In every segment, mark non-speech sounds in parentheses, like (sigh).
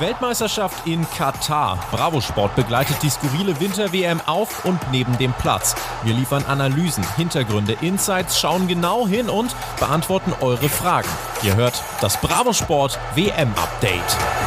Weltmeisterschaft in Katar. Bravo Sport begleitet die skurrile Winter-WM auf und neben dem Platz. Wir liefern Analysen, Hintergründe, Insights, schauen genau hin und beantworten eure Fragen. Ihr hört das Bravo Sport WM-Update.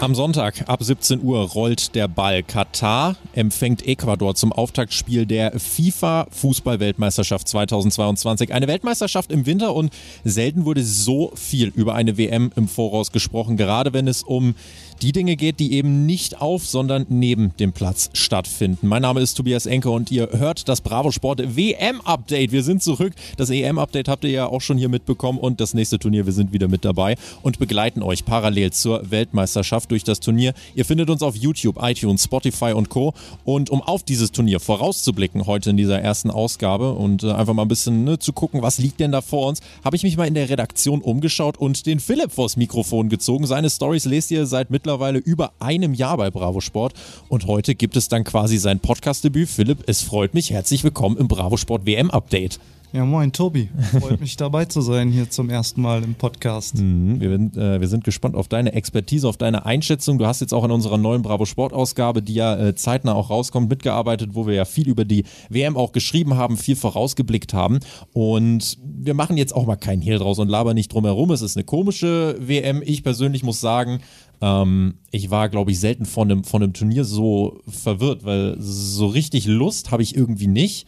Am Sonntag ab 17 Uhr rollt der Ball. Katar empfängt Ecuador zum Auftaktspiel der FIFA Fußball-Weltmeisterschaft 2022. Eine Weltmeisterschaft im Winter und selten wurde so viel über eine WM im Voraus gesprochen, gerade wenn es um die Dinge geht, die eben nicht auf, sondern neben dem Platz stattfinden. Mein Name ist Tobias Enke und ihr hört das Bravo Sport WM Update. Wir sind zurück. Das EM Update habt ihr ja auch schon hier mitbekommen und das nächste Turnier, wir sind wieder mit dabei und begleiten euch parallel zur Weltmeisterschaft durch das Turnier. Ihr findet uns auf YouTube, iTunes, Spotify und Co. Und um auf dieses Turnier vorauszublicken, heute in dieser ersten Ausgabe und äh, einfach mal ein bisschen ne, zu gucken, was liegt denn da vor uns, habe ich mich mal in der Redaktion umgeschaut und den Philipp vors Mikrofon gezogen. Seine Stories lest ihr seit mittlerweile über einem Jahr bei Bravo Sport und heute gibt es dann quasi sein Podcast-Debüt. Philipp, es freut mich. Herzlich willkommen im Bravo Sport WM Update. Ja, moin, Tobi. Freut mich (laughs) dabei zu sein hier zum ersten Mal im Podcast. Mhm, wir, äh, wir, sind gespannt auf deine Expertise, auf deine Einschätzung. Du hast jetzt auch in unserer neuen Bravo Sport Ausgabe, die ja äh, zeitnah auch rauskommt, mitgearbeitet, wo wir ja viel über die WM auch geschrieben haben, viel vorausgeblickt haben. Und wir machen jetzt auch mal keinen Hehl draus und labern nicht drum herum. Es ist eine komische WM. Ich persönlich muss sagen, ähm, ich war, glaube ich, selten von einem, von einem Turnier so verwirrt, weil so richtig Lust habe ich irgendwie nicht.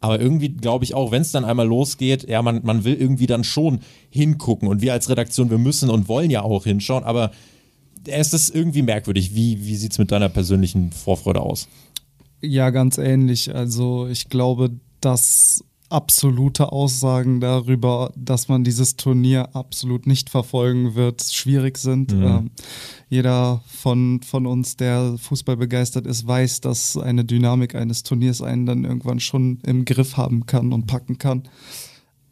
Aber irgendwie glaube ich auch, wenn es dann einmal losgeht, ja, man, man will irgendwie dann schon hingucken. Und wir als Redaktion, wir müssen und wollen ja auch hinschauen. Aber es ist irgendwie merkwürdig. Wie, wie sieht es mit deiner persönlichen Vorfreude aus? Ja, ganz ähnlich. Also ich glaube, dass absolute Aussagen darüber, dass man dieses Turnier absolut nicht verfolgen wird, schwierig sind. Mhm. Ähm, jeder von, von uns, der Fußball begeistert ist, weiß, dass eine Dynamik eines Turniers einen dann irgendwann schon im Griff haben kann und packen kann.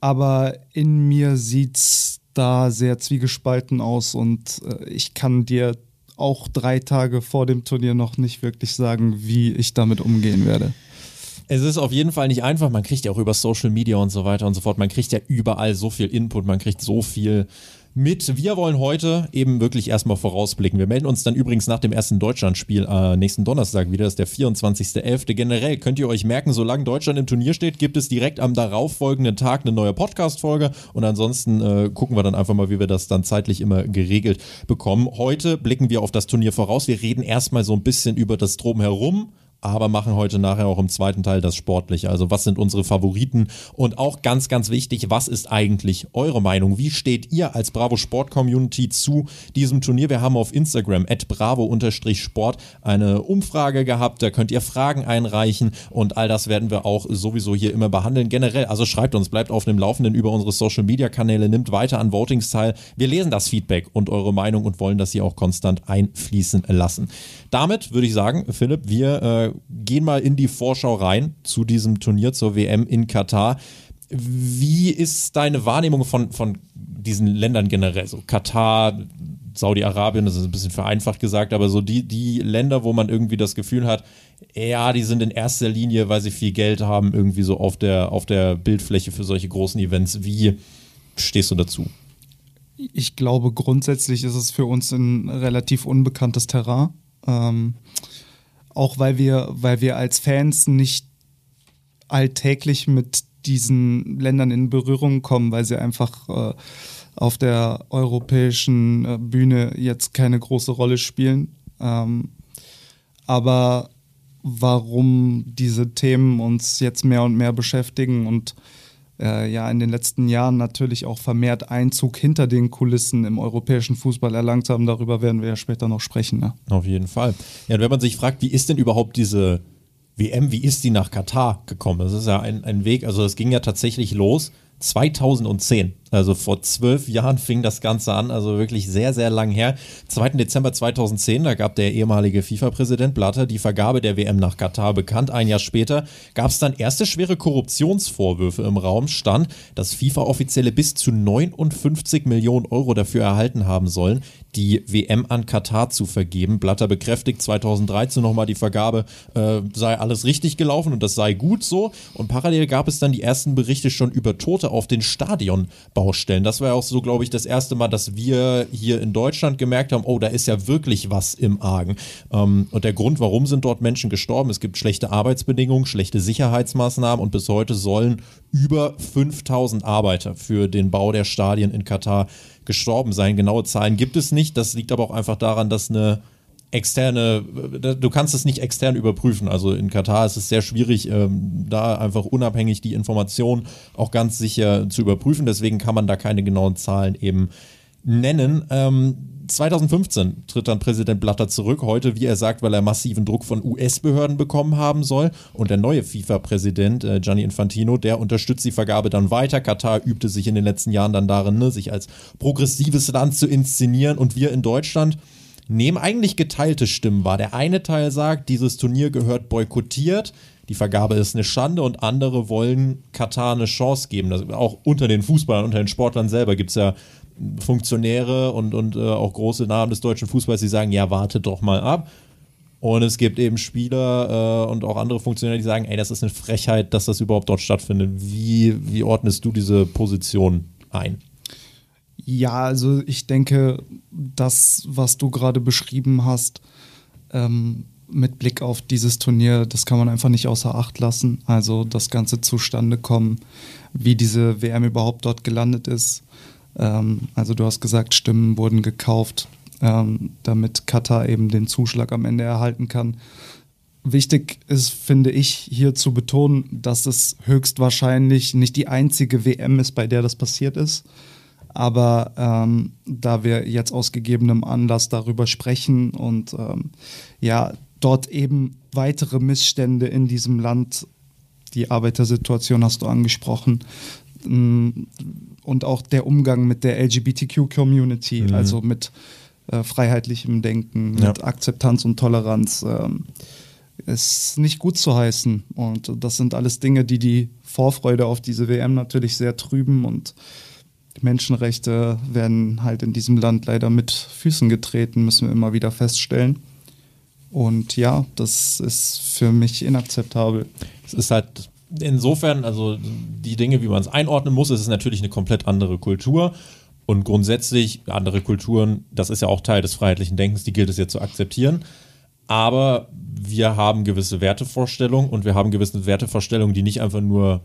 Aber in mir sieht's da sehr zwiegespalten aus und äh, ich kann dir auch drei Tage vor dem Turnier noch nicht wirklich sagen, wie ich damit umgehen werde. Es ist auf jeden Fall nicht einfach. Man kriegt ja auch über Social Media und so weiter und so fort. Man kriegt ja überall so viel Input, man kriegt so viel mit. Wir wollen heute eben wirklich erstmal vorausblicken. Wir melden uns dann übrigens nach dem ersten Deutschlandspiel äh, nächsten Donnerstag wieder. Das ist der 24.11. Generell könnt ihr euch merken, solange Deutschland im Turnier steht, gibt es direkt am darauffolgenden Tag eine neue Podcast-Folge. Und ansonsten äh, gucken wir dann einfach mal, wie wir das dann zeitlich immer geregelt bekommen. Heute blicken wir auf das Turnier voraus. Wir reden erstmal so ein bisschen über das Drumherum aber machen heute nachher auch im zweiten Teil das Sportliche. Also was sind unsere Favoriten und auch ganz, ganz wichtig, was ist eigentlich eure Meinung? Wie steht ihr als Bravo Sport Community zu diesem Turnier? Wir haben auf Instagram at bravo-sport eine Umfrage gehabt, da könnt ihr Fragen einreichen und all das werden wir auch sowieso hier immer behandeln. Generell, also schreibt uns, bleibt auf dem Laufenden über unsere Social Media Kanäle, nimmt weiter an Votings teil. Wir lesen das Feedback und eure Meinung und wollen das hier auch konstant einfließen lassen. Damit würde ich sagen, Philipp, wir äh, gehen mal in die Vorschau rein zu diesem Turnier zur WM in Katar. Wie ist deine Wahrnehmung von, von diesen Ländern generell? So Katar, Saudi-Arabien, das ist ein bisschen vereinfacht gesagt, aber so die, die Länder, wo man irgendwie das Gefühl hat, ja, die sind in erster Linie, weil sie viel Geld haben, irgendwie so auf der, auf der Bildfläche für solche großen Events. Wie stehst du dazu? Ich glaube, grundsätzlich ist es für uns ein relativ unbekanntes Terrain. Ähm, auch weil wir, weil wir als Fans nicht alltäglich mit diesen Ländern in Berührung kommen, weil sie einfach äh, auf der europäischen äh, Bühne jetzt keine große Rolle spielen. Ähm, aber warum diese Themen uns jetzt mehr und mehr beschäftigen und äh, ja in den letzten Jahren natürlich auch vermehrt Einzug hinter den Kulissen im europäischen Fußball erlangt haben. Darüber werden wir ja später noch sprechen. Ne? Auf jeden Fall. Ja, und wenn man sich fragt, wie ist denn überhaupt diese WM, wie ist die nach Katar gekommen? Das ist ja ein, ein Weg, also es ging ja tatsächlich los 2010. Also vor zwölf Jahren fing das Ganze an, also wirklich sehr, sehr lang her. 2. Dezember 2010, da gab der ehemalige FIFA-Präsident Blatter die Vergabe der WM nach Katar bekannt. Ein Jahr später gab es dann erste schwere Korruptionsvorwürfe im Raum. Stand, dass FIFA-Offizielle bis zu 59 Millionen Euro dafür erhalten haben sollen, die WM an Katar zu vergeben. Blatter bekräftigt 2013 nochmal die Vergabe, äh, sei alles richtig gelaufen und das sei gut so. Und parallel gab es dann die ersten Berichte schon über Tote auf den Stadion Baustellen. Das war ja auch so, glaube ich, das erste Mal, dass wir hier in Deutschland gemerkt haben, oh, da ist ja wirklich was im Argen. Ähm, und der Grund, warum sind dort Menschen gestorben? Es gibt schlechte Arbeitsbedingungen, schlechte Sicherheitsmaßnahmen und bis heute sollen über 5000 Arbeiter für den Bau der Stadien in Katar gestorben sein. Genaue Zahlen gibt es nicht. Das liegt aber auch einfach daran, dass eine externe, du kannst es nicht extern überprüfen. Also in Katar ist es sehr schwierig, ähm, da einfach unabhängig die Informationen auch ganz sicher zu überprüfen. Deswegen kann man da keine genauen Zahlen eben nennen. Ähm, 2015 tritt dann Präsident Blatter zurück, heute, wie er sagt, weil er massiven Druck von US-Behörden bekommen haben soll. Und der neue FIFA-Präsident, äh, Gianni Infantino, der unterstützt die Vergabe dann weiter. Katar übte sich in den letzten Jahren dann darin, ne, sich als progressives Land zu inszenieren. Und wir in Deutschland nehmen eigentlich geteilte Stimmen wahr. Der eine Teil sagt, dieses Turnier gehört boykottiert, die Vergabe ist eine Schande und andere wollen Katar eine Chance geben. Das, auch unter den Fußballern, unter den Sportlern selber gibt es ja Funktionäre und, und äh, auch große Namen des deutschen Fußballs, die sagen, ja, wartet doch mal ab. Und es gibt eben Spieler äh, und auch andere Funktionäre, die sagen, ey, das ist eine Frechheit, dass das überhaupt dort stattfindet. Wie, wie ordnest du diese Position ein? Ja, also ich denke, das, was du gerade beschrieben hast, ähm, mit Blick auf dieses Turnier, das kann man einfach nicht außer Acht lassen. Also das ganze zustande kommen, wie diese WM überhaupt dort gelandet ist. Ähm, also du hast gesagt, Stimmen wurden gekauft, ähm, damit Katar eben den Zuschlag am Ende erhalten kann. Wichtig ist, finde ich, hier zu betonen, dass es höchstwahrscheinlich nicht die einzige WM ist, bei der das passiert ist. Aber ähm, da wir jetzt aus gegebenem Anlass darüber sprechen und ähm, ja, dort eben weitere Missstände in diesem Land, die Arbeitersituation hast du angesprochen, mm, und auch der Umgang mit der LGBTQ-Community, mhm. also mit äh, freiheitlichem Denken, ja. mit Akzeptanz und Toleranz, äh, ist nicht gut zu heißen. Und das sind alles Dinge, die die Vorfreude auf diese WM natürlich sehr trüben und Menschenrechte werden halt in diesem Land leider mit Füßen getreten, müssen wir immer wieder feststellen. Und ja, das ist für mich inakzeptabel. Es ist halt insofern, also die Dinge, wie man es einordnen muss, es ist natürlich eine komplett andere Kultur. Und grundsätzlich, andere Kulturen, das ist ja auch Teil des freiheitlichen Denkens, die gilt es ja zu akzeptieren. Aber wir haben gewisse Wertevorstellungen und wir haben gewisse Wertevorstellungen, die nicht einfach nur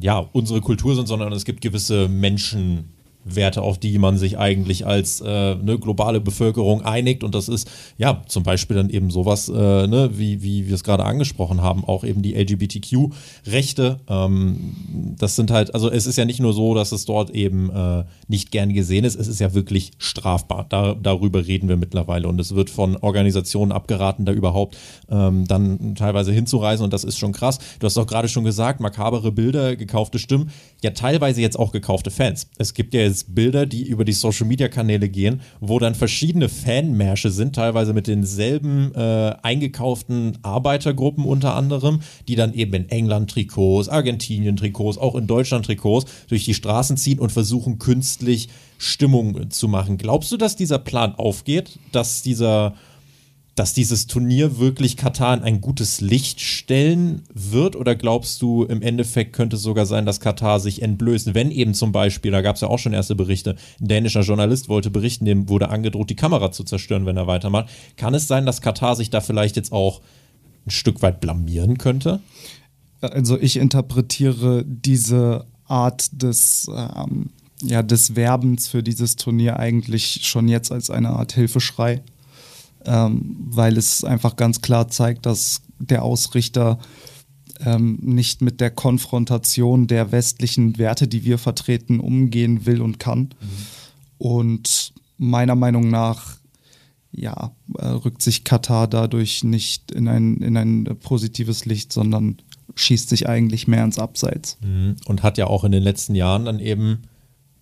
ja, unsere Kultur sind, sondern es gibt gewisse Menschen, Werte, auf die man sich eigentlich als äh, eine globale Bevölkerung einigt. Und das ist ja zum Beispiel dann eben sowas, äh, ne, wie, wie wir es gerade angesprochen haben, auch eben die LGBTQ-Rechte. Ähm, das sind halt, also es ist ja nicht nur so, dass es dort eben äh, nicht gern gesehen ist, es ist ja wirklich strafbar. Da, darüber reden wir mittlerweile. Und es wird von Organisationen abgeraten, da überhaupt ähm, dann teilweise hinzureisen. Und das ist schon krass. Du hast auch gerade schon gesagt, makabere Bilder, gekaufte Stimmen, ja teilweise jetzt auch gekaufte Fans. Es gibt ja jetzt Bilder, die über die Social Media Kanäle gehen, wo dann verschiedene Fanmärsche sind, teilweise mit denselben äh, eingekauften Arbeitergruppen unter anderem, die dann eben in England Trikots, Argentinien Trikots, auch in Deutschland Trikots durch die Straßen ziehen und versuchen künstlich Stimmung zu machen. Glaubst du, dass dieser Plan aufgeht, dass dieser dass dieses Turnier wirklich Katar in ein gutes Licht stellen wird? Oder glaubst du, im Endeffekt könnte es sogar sein, dass Katar sich entblößt, wenn eben zum Beispiel, da gab es ja auch schon erste Berichte, ein dänischer Journalist wollte berichten, dem wurde angedroht, die Kamera zu zerstören, wenn er weitermacht. Kann es sein, dass Katar sich da vielleicht jetzt auch ein Stück weit blamieren könnte? Also ich interpretiere diese Art des, ähm, ja, des Werbens für dieses Turnier eigentlich schon jetzt als eine Art Hilfeschrei ähm, weil es einfach ganz klar zeigt, dass der Ausrichter ähm, nicht mit der Konfrontation der westlichen Werte, die wir vertreten, umgehen will und kann. Mhm. Und meiner Meinung nach ja, äh, rückt sich Katar dadurch nicht in ein, in ein positives Licht, sondern schießt sich eigentlich mehr ins Abseits. Mhm. Und hat ja auch in den letzten Jahren dann eben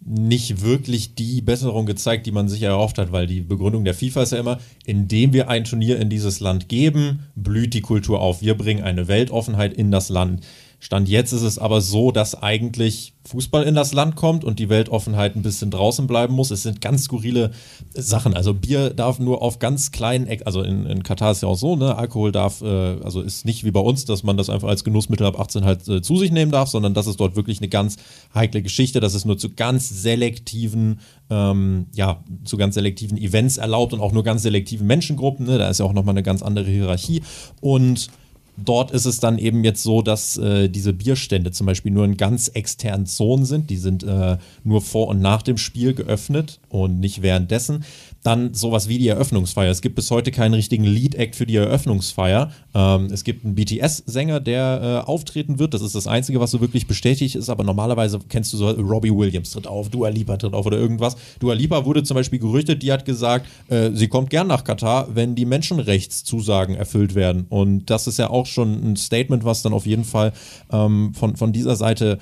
nicht wirklich die Besserung gezeigt, die man sich erhofft hat, weil die Begründung der FIFA ist ja immer, indem wir ein Turnier in dieses Land geben, blüht die Kultur auf. Wir bringen eine Weltoffenheit in das Land. Stand jetzt ist es aber so, dass eigentlich Fußball in das Land kommt und die Weltoffenheit ein bisschen draußen bleiben muss. Es sind ganz skurrile Sachen. Also Bier darf nur auf ganz kleinen Eck, also in, in Katar ist ja auch so, ne, Alkohol darf, äh, also ist nicht wie bei uns, dass man das einfach als Genussmittel ab 18 halt äh, zu sich nehmen darf, sondern das ist dort wirklich eine ganz heikle Geschichte. Das ist nur zu ganz selektiven, ähm, ja, zu ganz selektiven Events erlaubt und auch nur ganz selektiven Menschengruppen. Ne? Da ist ja auch nochmal eine ganz andere Hierarchie. Und Dort ist es dann eben jetzt so, dass äh, diese Bierstände zum Beispiel nur in ganz externen Zonen sind. Die sind äh, nur vor und nach dem Spiel geöffnet und nicht währenddessen. Dann sowas wie die Eröffnungsfeier. Es gibt bis heute keinen richtigen Lead-Act für die Eröffnungsfeier. Ähm, es gibt einen BTS-Sänger, der äh, auftreten wird. Das ist das Einzige, was so wirklich bestätigt ist. Aber normalerweise kennst du so, Robbie Williams tritt auf, Dua Lipa tritt auf oder irgendwas. Dua Lipa wurde zum Beispiel gerüchtet, die hat gesagt, äh, sie kommt gern nach Katar, wenn die Menschenrechtszusagen erfüllt werden. Und das ist ja auch schon ein Statement, was dann auf jeden Fall ähm, von, von dieser Seite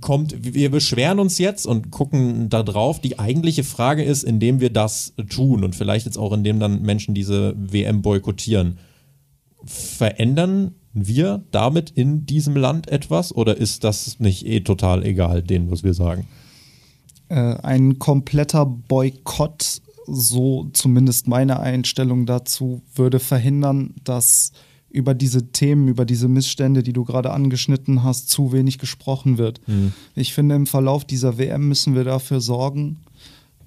kommt, wir beschweren uns jetzt und gucken da drauf. Die eigentliche Frage ist, indem wir das tun und vielleicht jetzt auch indem dann Menschen diese WM boykottieren, verändern wir damit in diesem Land etwas oder ist das nicht eh total egal, denen, was wir sagen? Äh, ein kompletter Boykott, so zumindest meine Einstellung dazu, würde verhindern, dass über diese Themen, über diese Missstände, die du gerade angeschnitten hast, zu wenig gesprochen wird. Mhm. Ich finde, im Verlauf dieser WM müssen wir dafür sorgen,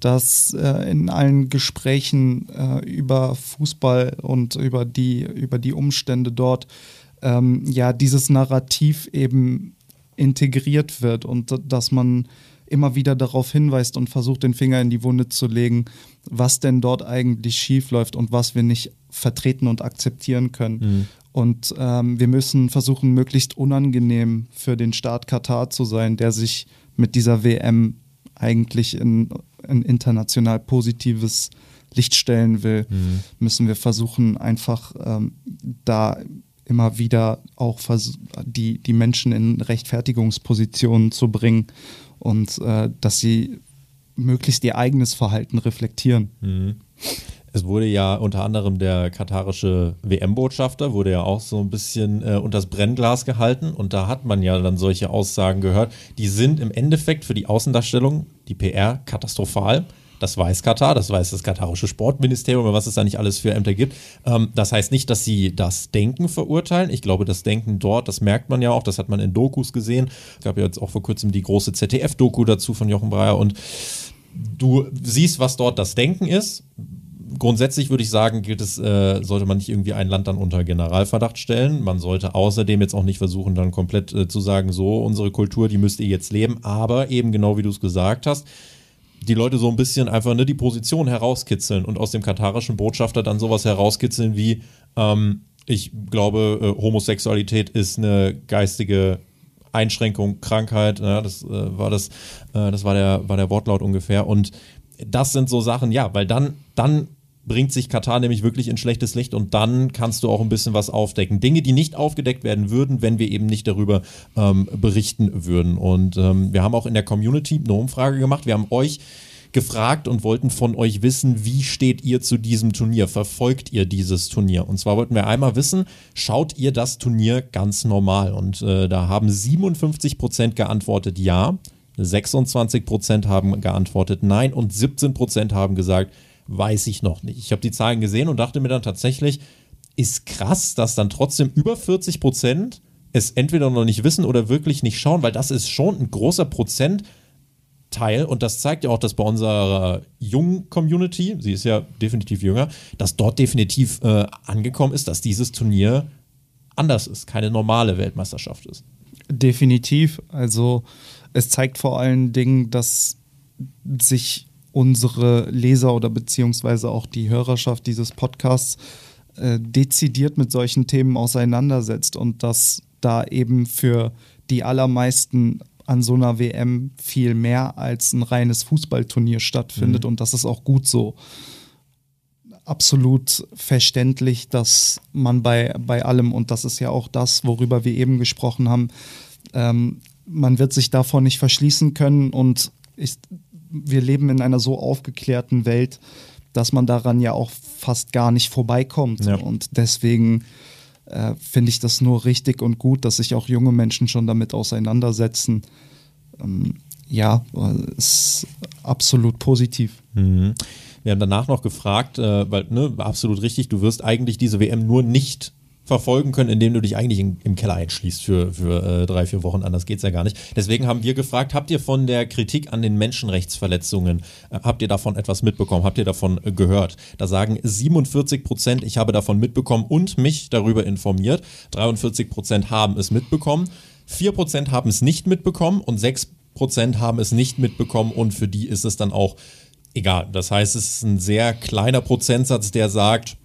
dass äh, in allen Gesprächen äh, über Fußball und über die, über die Umstände dort ähm, ja dieses Narrativ eben integriert wird und dass man immer wieder darauf hinweist und versucht, den Finger in die Wunde zu legen, was denn dort eigentlich schief läuft und was wir nicht vertreten und akzeptieren können. Mhm. Und ähm, wir müssen versuchen, möglichst unangenehm für den Staat Katar zu sein, der sich mit dieser WM eigentlich in ein international positives Licht stellen will, mhm. müssen wir versuchen, einfach ähm, da immer wieder auch die, die Menschen in Rechtfertigungspositionen zu bringen und äh, dass sie möglichst ihr eigenes Verhalten reflektieren. Mhm. Es wurde ja unter anderem der katarische WM-Botschafter, wurde ja auch so ein bisschen äh, unter das Brennglas gehalten und da hat man ja dann solche Aussagen gehört. Die sind im Endeffekt für die Außendarstellung, die PR, katastrophal. Das weiß Katar, das weiß das katarische Sportministerium, was es da nicht alles für Ämter gibt. Ähm, das heißt nicht, dass sie das Denken verurteilen. Ich glaube, das Denken dort, das merkt man ja auch, das hat man in Dokus gesehen. Es gab ja jetzt auch vor kurzem die große ZDF-Doku dazu von Jochen Breyer und du siehst, was dort das Denken ist grundsätzlich würde ich sagen, gilt es, äh, sollte man nicht irgendwie ein Land dann unter Generalverdacht stellen. Man sollte außerdem jetzt auch nicht versuchen, dann komplett äh, zu sagen, so, unsere Kultur, die müsst ihr jetzt leben. Aber eben genau wie du es gesagt hast, die Leute so ein bisschen einfach ne, die Position herauskitzeln und aus dem katarischen Botschafter dann sowas herauskitzeln wie, ähm, ich glaube, äh, Homosexualität ist eine geistige Einschränkung, Krankheit, ja, das äh, war das, äh, das war der, war der Wortlaut ungefähr. Und das sind so Sachen, ja, weil dann, dann bringt sich Katar nämlich wirklich in schlechtes Licht und dann kannst du auch ein bisschen was aufdecken. Dinge, die nicht aufgedeckt werden würden, wenn wir eben nicht darüber ähm, berichten würden. Und ähm, wir haben auch in der Community eine Umfrage gemacht. Wir haben euch gefragt und wollten von euch wissen, wie steht ihr zu diesem Turnier? Verfolgt ihr dieses Turnier? Und zwar wollten wir einmal wissen, schaut ihr das Turnier ganz normal? Und äh, da haben 57 Prozent geantwortet ja, 26 Prozent haben geantwortet nein und 17 Prozent haben gesagt, weiß ich noch nicht. Ich habe die Zahlen gesehen und dachte mir dann tatsächlich, ist krass, dass dann trotzdem über 40 Prozent es entweder noch nicht wissen oder wirklich nicht schauen, weil das ist schon ein großer Prozentteil und das zeigt ja auch, dass bei unserer jungen Community, sie ist ja definitiv jünger, dass dort definitiv äh, angekommen ist, dass dieses Turnier anders ist, keine normale Weltmeisterschaft ist. Definitiv. Also es zeigt vor allen Dingen, dass sich unsere Leser oder beziehungsweise auch die Hörerschaft dieses Podcasts äh, dezidiert mit solchen Themen auseinandersetzt und dass da eben für die allermeisten an so einer WM viel mehr als ein reines Fußballturnier stattfindet mhm. und das ist auch gut so. Absolut verständlich, dass man bei, bei allem, und das ist ja auch das, worüber wir eben gesprochen haben, ähm, man wird sich davon nicht verschließen können und ich, wir leben in einer so aufgeklärten Welt, dass man daran ja auch fast gar nicht vorbeikommt. Ja. Und deswegen äh, finde ich das nur richtig und gut, dass sich auch junge Menschen schon damit auseinandersetzen. Ähm, ja, ist absolut positiv. Mhm. Wir haben danach noch gefragt, äh, weil, ne, absolut richtig, du wirst eigentlich diese WM nur nicht verfolgen können, indem du dich eigentlich in, im Keller einschließt für, für äh, drei, vier Wochen. Anders geht es ja gar nicht. Deswegen haben wir gefragt, habt ihr von der Kritik an den Menschenrechtsverletzungen, äh, habt ihr davon etwas mitbekommen? Habt ihr davon äh, gehört? Da sagen 47 Prozent, ich habe davon mitbekommen und mich darüber informiert. 43 Prozent haben es mitbekommen. 4 Prozent haben es nicht mitbekommen und 6 Prozent haben es nicht mitbekommen und für die ist es dann auch egal. Das heißt, es ist ein sehr kleiner Prozentsatz, der sagt,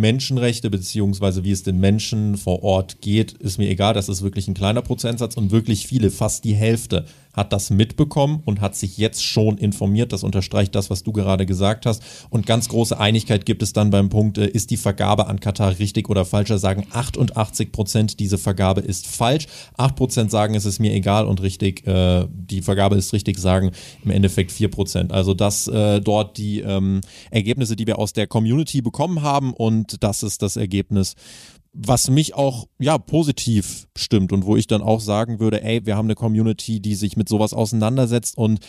Menschenrechte beziehungsweise wie es den Menschen vor Ort geht, ist mir egal. Das ist wirklich ein kleiner Prozentsatz und wirklich viele, fast die Hälfte hat das mitbekommen und hat sich jetzt schon informiert. Das unterstreicht das, was du gerade gesagt hast. Und ganz große Einigkeit gibt es dann beim Punkt, äh, ist die Vergabe an Katar richtig oder falsch? Da sagen 88 Prozent, diese Vergabe ist falsch. 8 Prozent sagen, es ist mir egal und richtig, äh, die Vergabe ist richtig, sagen im Endeffekt 4 Prozent. Also das äh, dort die ähm, Ergebnisse, die wir aus der Community bekommen haben und das ist das Ergebnis was mich auch ja positiv stimmt und wo ich dann auch sagen würde, ey, wir haben eine Community, die sich mit sowas auseinandersetzt und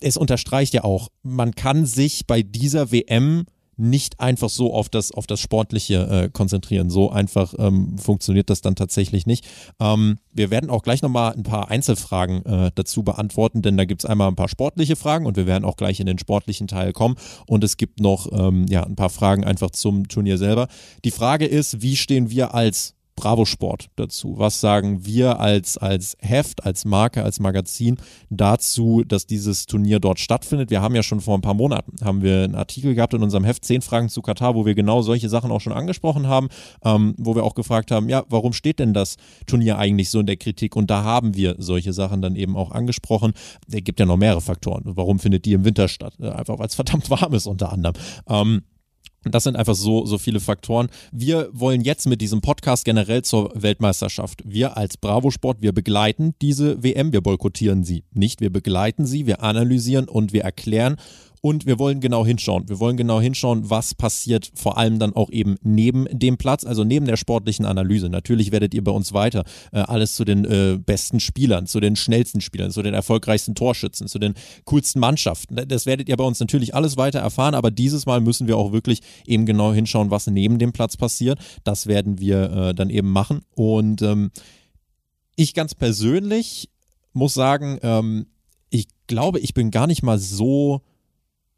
es unterstreicht ja auch, man kann sich bei dieser WM nicht einfach so auf das, auf das Sportliche äh, konzentrieren. So einfach ähm, funktioniert das dann tatsächlich nicht. Ähm, wir werden auch gleich nochmal ein paar Einzelfragen äh, dazu beantworten, denn da gibt es einmal ein paar sportliche Fragen und wir werden auch gleich in den sportlichen Teil kommen. Und es gibt noch ähm, ja, ein paar Fragen einfach zum Turnier selber. Die Frage ist, wie stehen wir als Bravo Sport dazu? Was sagen wir als, als Heft, als Marke, als Magazin dazu, dass dieses Turnier dort stattfindet? Wir haben ja schon vor ein paar Monaten haben wir einen Artikel gehabt in unserem Heft 10 Fragen zu Katar, wo wir genau solche Sachen auch schon angesprochen haben, ähm, wo wir auch gefragt haben, ja, warum steht denn das Turnier eigentlich so in der Kritik? Und da haben wir solche Sachen dann eben auch angesprochen. Es gibt ja noch mehrere Faktoren. Warum findet die im Winter statt? Einfach weil es verdammt warm ist unter anderem. Ähm, das sind einfach so, so viele Faktoren. Wir wollen jetzt mit diesem Podcast generell zur Weltmeisterschaft. Wir als Bravo Sport, wir begleiten diese WM, wir boykottieren sie nicht, wir begleiten sie, wir analysieren und wir erklären und wir wollen genau hinschauen. Wir wollen genau hinschauen, was passiert vor allem dann auch eben neben dem Platz, also neben der sportlichen Analyse. Natürlich werdet ihr bei uns weiter äh, alles zu den äh, besten Spielern, zu den schnellsten Spielern, zu den erfolgreichsten Torschützen, zu den coolsten Mannschaften. Das werdet ihr bei uns natürlich alles weiter erfahren, aber dieses Mal müssen wir auch wirklich eben genau hinschauen, was neben dem Platz passiert. Das werden wir äh, dann eben machen. Und ähm, ich ganz persönlich muss sagen, ähm, ich glaube, ich bin gar nicht mal so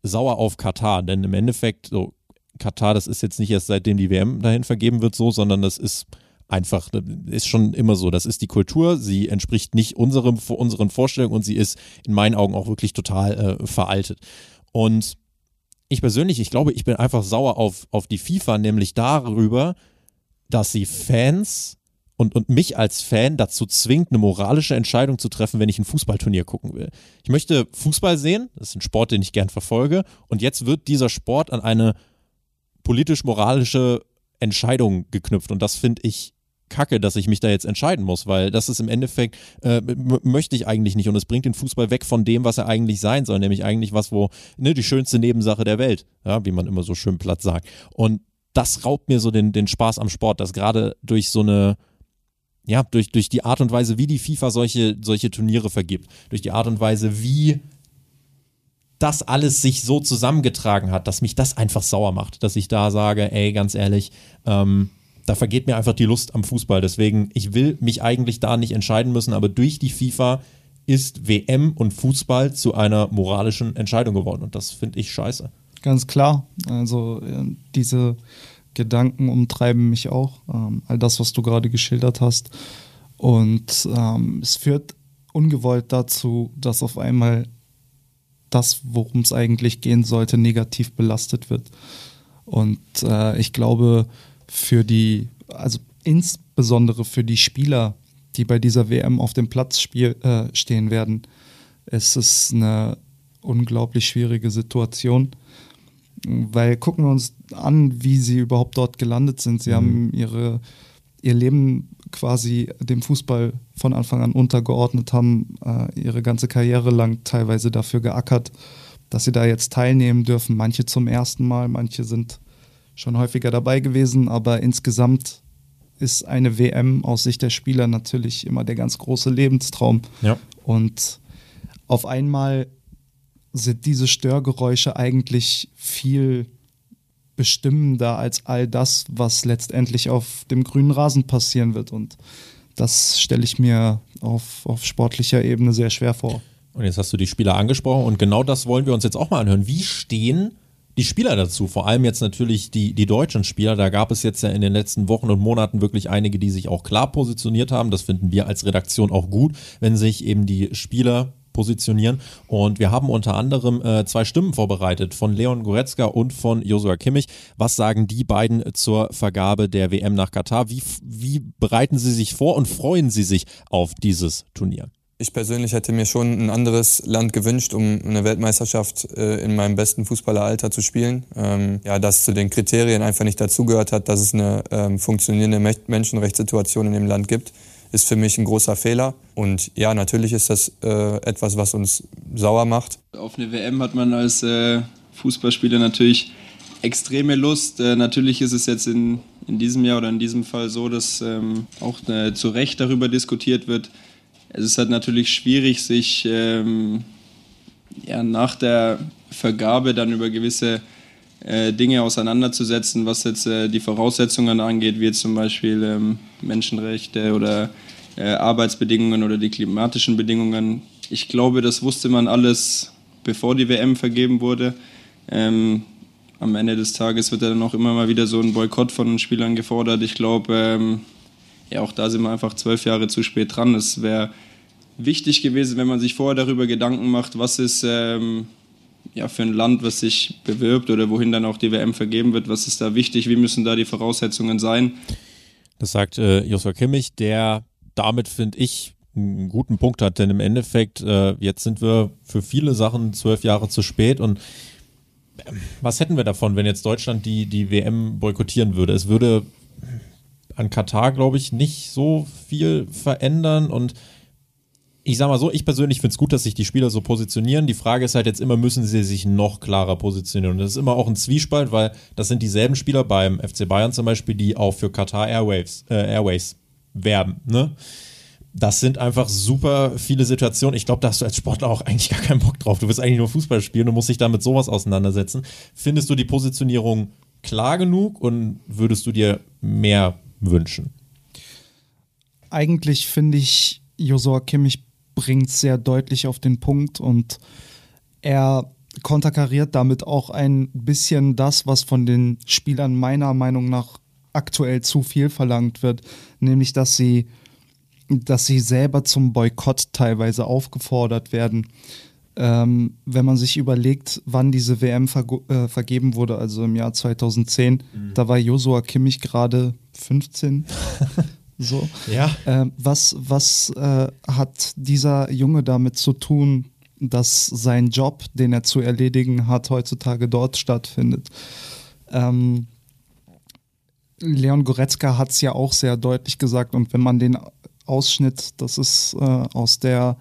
sauer auf Katar, denn im Endeffekt, so, Katar, das ist jetzt nicht erst seitdem die WM dahin vergeben wird, so, sondern das ist einfach, ist schon immer so. Das ist die Kultur, sie entspricht nicht unserem, unseren Vorstellungen und sie ist in meinen Augen auch wirklich total äh, veraltet. Und ich persönlich, ich glaube, ich bin einfach sauer auf, auf die FIFA, nämlich darüber, dass sie Fans und, und mich als Fan dazu zwingt, eine moralische Entscheidung zu treffen, wenn ich ein Fußballturnier gucken will. Ich möchte Fußball sehen, das ist ein Sport, den ich gern verfolge, und jetzt wird dieser Sport an eine politisch-moralische Entscheidung geknüpft und das finde ich kacke, dass ich mich da jetzt entscheiden muss, weil das ist im Endeffekt, äh, möchte ich eigentlich nicht und es bringt den Fußball weg von dem, was er eigentlich sein soll, nämlich eigentlich was, wo, ne, die schönste Nebensache der Welt, ja, wie man immer so schön platt sagt. Und das raubt mir so den, den Spaß am Sport, dass gerade durch so eine, ja, durch, durch die Art und Weise, wie die FIFA solche, solche Turniere vergibt, durch die Art und Weise, wie das alles sich so zusammengetragen hat, dass mich das einfach sauer macht, dass ich da sage, ey, ganz ehrlich, ähm, da vergeht mir einfach die Lust am Fußball. Deswegen, ich will mich eigentlich da nicht entscheiden müssen, aber durch die FIFA ist WM und Fußball zu einer moralischen Entscheidung geworden und das finde ich scheiße. Ganz klar. Also äh, diese Gedanken umtreiben mich auch. Ähm, all das, was du gerade geschildert hast. Und ähm, es führt ungewollt dazu, dass auf einmal das, worum es eigentlich gehen sollte, negativ belastet wird. Und äh, ich glaube, für die, also insbesondere für die Spieler, die bei dieser WM auf dem Platz spiel, äh, stehen werden, ist es eine unglaublich schwierige Situation. Weil gucken wir uns an, wie sie überhaupt dort gelandet sind. Sie mhm. haben ihre, ihr Leben quasi dem Fußball von Anfang an untergeordnet, haben äh, ihre ganze Karriere lang teilweise dafür geackert, dass sie da jetzt teilnehmen dürfen. Manche zum ersten Mal, manche sind schon häufiger dabei gewesen, aber insgesamt ist eine WM aus Sicht der Spieler natürlich immer der ganz große Lebenstraum. Ja. Und auf einmal sind diese Störgeräusche eigentlich viel bestimmender als all das, was letztendlich auf dem grünen Rasen passieren wird. Und das stelle ich mir auf, auf sportlicher Ebene sehr schwer vor. Und jetzt hast du die Spieler angesprochen und genau das wollen wir uns jetzt auch mal anhören. Wie stehen die Spieler dazu? Vor allem jetzt natürlich die, die deutschen Spieler. Da gab es jetzt ja in den letzten Wochen und Monaten wirklich einige, die sich auch klar positioniert haben. Das finden wir als Redaktion auch gut, wenn sich eben die Spieler positionieren. Und wir haben unter anderem äh, zwei Stimmen vorbereitet von Leon Goretzka und von Josua Kimmich. Was sagen die beiden zur Vergabe der WM nach Katar? Wie, wie bereiten sie sich vor und freuen sie sich auf dieses Turnier? Ich persönlich hätte mir schon ein anderes Land gewünscht, um eine Weltmeisterschaft äh, in meinem besten Fußballeralter zu spielen. Ähm, ja, dass zu den Kriterien einfach nicht dazugehört hat, dass es eine ähm, funktionierende Me Menschenrechtssituation in dem Land gibt, ist für mich ein großer Fehler. Und ja, natürlich ist das äh, etwas, was uns sauer macht. Auf eine WM hat man als äh, Fußballspieler natürlich extreme Lust. Äh, natürlich ist es jetzt in, in diesem Jahr oder in diesem Fall so, dass ähm, auch äh, zu Recht darüber diskutiert wird, es ist halt natürlich schwierig, sich ähm, ja, nach der Vergabe dann über gewisse Dinge auseinanderzusetzen, was jetzt äh, die Voraussetzungen angeht, wie zum Beispiel ähm, Menschenrechte oder äh, Arbeitsbedingungen oder die klimatischen Bedingungen. Ich glaube, das wusste man alles, bevor die WM vergeben wurde. Ähm, am Ende des Tages wird dann auch immer mal wieder so ein Boykott von den Spielern gefordert. Ich glaube, ähm, ja, auch da sind wir einfach zwölf Jahre zu spät dran. Es wäre wichtig gewesen, wenn man sich vorher darüber Gedanken macht, was ist ähm, ja, für ein Land, was sich bewirbt oder wohin dann auch die WM vergeben wird, was ist da wichtig, wie müssen da die Voraussetzungen sein. Das sagt äh, Joshua Kimmich, der damit, finde ich, einen guten Punkt hat, denn im Endeffekt, äh, jetzt sind wir für viele Sachen zwölf Jahre zu spät und ähm, was hätten wir davon, wenn jetzt Deutschland die, die WM boykottieren würde? Es würde an Katar, glaube ich, nicht so viel verändern und ich sag mal so, ich persönlich finde es gut, dass sich die Spieler so positionieren. Die Frage ist halt jetzt immer, müssen sie sich noch klarer positionieren? Und das ist immer auch ein Zwiespalt, weil das sind dieselben Spieler beim FC Bayern zum Beispiel, die auch für Qatar Airwaves, äh, Airways werben. Ne? Das sind einfach super viele Situationen. Ich glaube, da hast du als Sportler auch eigentlich gar keinen Bock drauf. Du willst eigentlich nur Fußball spielen und musst dich damit sowas auseinandersetzen. Findest du die Positionierung klar genug und würdest du dir mehr wünschen? Eigentlich finde ich Josua Kimmich bringt sehr deutlich auf den Punkt und er konterkariert damit auch ein bisschen das, was von den Spielern meiner Meinung nach aktuell zu viel verlangt wird, nämlich dass sie, dass sie selber zum Boykott teilweise aufgefordert werden. Ähm, wenn man sich überlegt, wann diese WM ver äh, vergeben wurde, also im Jahr 2010, mhm. da war Josua Kimmich gerade 15. (laughs) So. Ja. Äh, was was äh, hat dieser Junge damit zu tun, dass sein Job, den er zu erledigen hat, heutzutage dort stattfindet? Ähm, Leon Goretzka hat es ja auch sehr deutlich gesagt und wenn man den Ausschnitt, das ist äh, aus der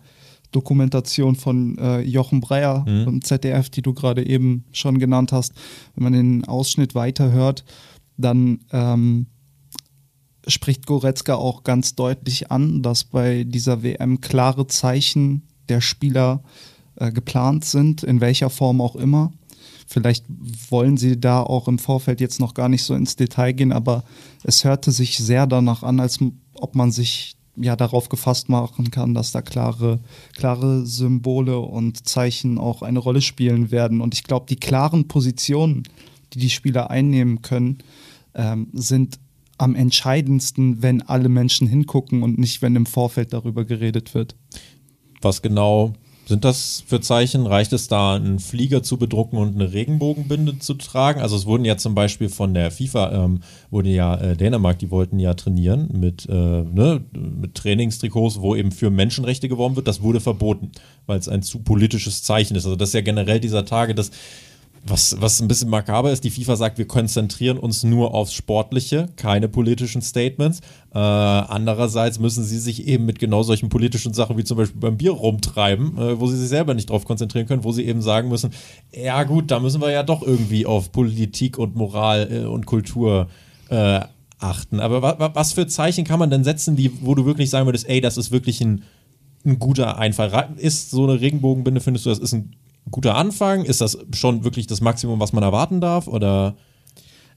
Dokumentation von äh, Jochen Breyer mhm. vom ZDF, die du gerade eben schon genannt hast, wenn man den Ausschnitt weiterhört, dann ähm, spricht Goretzka auch ganz deutlich an, dass bei dieser WM klare Zeichen der Spieler äh, geplant sind, in welcher Form auch immer. Vielleicht wollen sie da auch im Vorfeld jetzt noch gar nicht so ins Detail gehen, aber es hörte sich sehr danach an, als ob man sich ja darauf gefasst machen kann, dass da klare, klare Symbole und Zeichen auch eine Rolle spielen werden. Und ich glaube, die klaren Positionen, die die Spieler einnehmen können, ähm, sind am entscheidendsten, wenn alle Menschen hingucken und nicht, wenn im Vorfeld darüber geredet wird. Was genau sind das für Zeichen? Reicht es da, einen Flieger zu bedrucken und eine Regenbogenbinde zu tragen? Also es wurden ja zum Beispiel von der FIFA, ähm, wurde ja äh, Dänemark, die wollten ja trainieren mit, äh, ne, mit Trainingstrikots, wo eben für Menschenrechte geworben wird. Das wurde verboten, weil es ein zu politisches Zeichen ist. Also das ist ja generell dieser Tage, dass was, was ein bisschen makaber ist, die FIFA sagt, wir konzentrieren uns nur aufs Sportliche, keine politischen Statements. Äh, andererseits müssen sie sich eben mit genau solchen politischen Sachen wie zum Beispiel beim Bier rumtreiben, äh, wo sie sich selber nicht drauf konzentrieren können, wo sie eben sagen müssen, ja gut, da müssen wir ja doch irgendwie auf Politik und Moral äh, und Kultur äh, achten. Aber wa was für Zeichen kann man denn setzen, die, wo du wirklich sagen würdest, ey, das ist wirklich ein, ein guter Einfall? Ist so eine Regenbogenbinde, findest du, das ist ein guter Anfang? Ist das schon wirklich das Maximum, was man erwarten darf? Oder?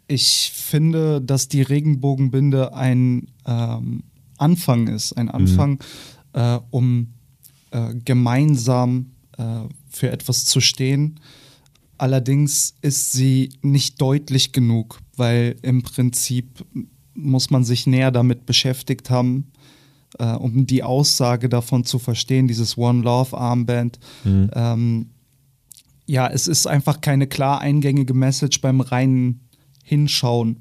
Ich finde, dass die Regenbogenbinde ein ähm, Anfang ist. Ein Anfang, mhm. äh, um äh, gemeinsam äh, für etwas zu stehen. Allerdings ist sie nicht deutlich genug, weil im Prinzip muss man sich näher damit beschäftigt haben, äh, um die Aussage davon zu verstehen, dieses One Love Armband. Mhm. Ähm, ja, es ist einfach keine klar eingängige Message beim reinen Hinschauen,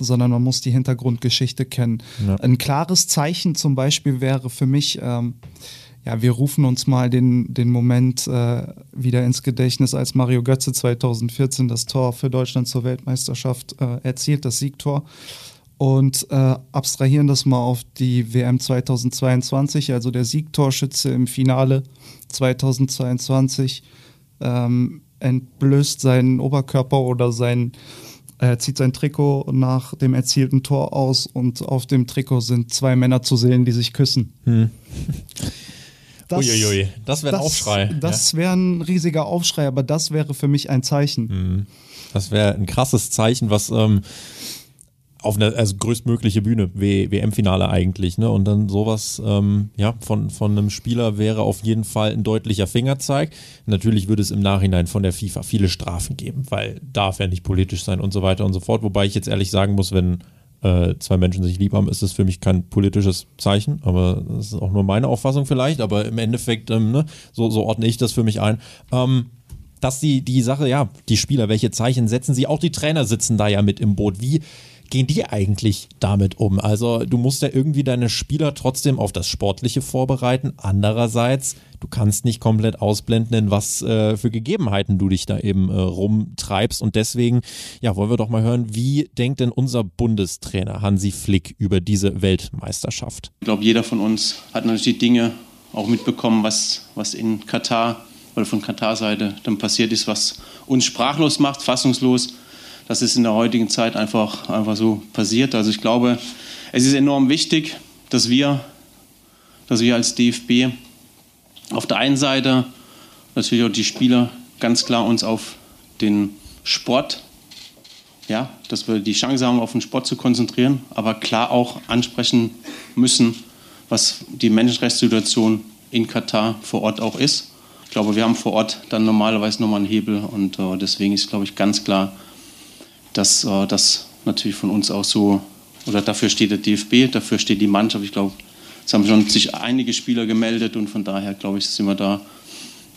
sondern man muss die Hintergrundgeschichte kennen. Ja. Ein klares Zeichen zum Beispiel wäre für mich, ähm, ja, wir rufen uns mal den, den Moment äh, wieder ins Gedächtnis, als Mario Götze 2014 das Tor für Deutschland zur Weltmeisterschaft äh, erzielt, das Siegtor. Und äh, abstrahieren das mal auf die WM 2022, also der Siegtorschütze im Finale 2022 ähm, entblößt seinen Oberkörper oder sein, er zieht sein Trikot nach dem erzielten Tor aus und auf dem Trikot sind zwei Männer zu sehen, die sich küssen. Hm. (laughs) Das, Uiuiui, das wäre ein Aufschrei. Das wäre ein riesiger Aufschrei, aber das wäre für mich ein Zeichen. Mhm. Das wäre ein krasses Zeichen, was ähm, auf eine also größtmögliche Bühne, WM-Finale eigentlich, ne? Und dann sowas, ähm, ja, von, von einem Spieler wäre auf jeden Fall ein deutlicher Fingerzeig. Natürlich würde es im Nachhinein von der FIFA viele Strafen geben, weil darf ja nicht politisch sein und so weiter und so fort. Wobei ich jetzt ehrlich sagen muss, wenn äh, zwei Menschen sich lieb haben, ist das für mich kein politisches Zeichen, aber das ist auch nur meine Auffassung vielleicht, aber im Endeffekt, ähm, ne, so, so ordne ich das für mich ein. Ähm, dass die, die Sache, ja, die Spieler, welche Zeichen setzen sie, auch die Trainer sitzen da ja mit im Boot. Wie gehen die eigentlich damit um? Also du musst ja irgendwie deine Spieler trotzdem auf das Sportliche vorbereiten. Andererseits, du kannst nicht komplett ausblenden, in was äh, für Gegebenheiten du dich da eben äh, rumtreibst. Und deswegen, ja, wollen wir doch mal hören, wie denkt denn unser Bundestrainer Hansi Flick über diese Weltmeisterschaft? Ich glaube, jeder von uns hat natürlich die Dinge auch mitbekommen, was, was in Katar oder von Katar-Seite dann passiert ist, was uns sprachlos macht, fassungslos das ist in der heutigen Zeit einfach, einfach so passiert. Also ich glaube, es ist enorm wichtig, dass wir, dass wir als DFB auf der einen Seite natürlich auch die Spieler ganz klar uns auf den Sport, ja, dass wir die Chance haben, auf den Sport zu konzentrieren, aber klar auch ansprechen müssen, was die Menschenrechtssituation in Katar vor Ort auch ist. Ich glaube, wir haben vor Ort dann normalerweise nochmal einen Hebel und äh, deswegen ist, glaube ich, ganz klar, dass äh, das natürlich von uns auch so, oder dafür steht der DFB, dafür steht die Mannschaft. Ich glaube, es haben schon sich einige Spieler gemeldet und von daher, glaube ich, sind wir da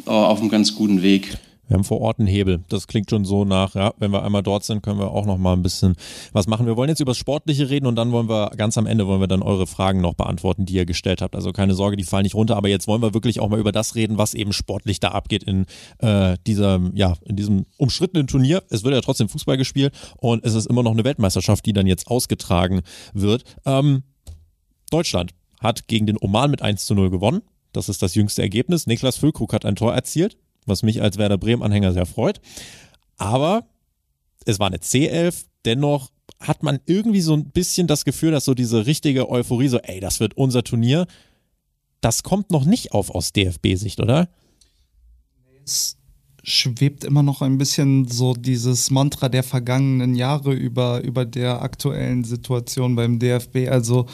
äh, auf einem ganz guten Weg. Wir haben vor Ort einen Hebel. Das klingt schon so nach, ja, wenn wir einmal dort sind, können wir auch noch mal ein bisschen was machen. Wir wollen jetzt über das Sportliche reden und dann wollen wir ganz am Ende wollen wir dann eure Fragen noch beantworten, die ihr gestellt habt. Also keine Sorge, die fallen nicht runter. Aber jetzt wollen wir wirklich auch mal über das reden, was eben sportlich da abgeht in äh, dieser, ja, in diesem umstrittenen Turnier. Es wird ja trotzdem Fußball gespielt und es ist immer noch eine Weltmeisterschaft, die dann jetzt ausgetragen wird. Ähm, Deutschland hat gegen den Oman mit 1 zu 0 gewonnen. Das ist das jüngste Ergebnis. Niklas Füllkrug hat ein Tor erzielt was mich als Werder Bremen-Anhänger sehr freut. Aber es war eine C11, dennoch hat man irgendwie so ein bisschen das Gefühl, dass so diese richtige Euphorie, so, ey, das wird unser Turnier, das kommt noch nicht auf aus DFB-Sicht, oder? Es schwebt immer noch ein bisschen so dieses Mantra der vergangenen Jahre über, über der aktuellen Situation beim DFB. Also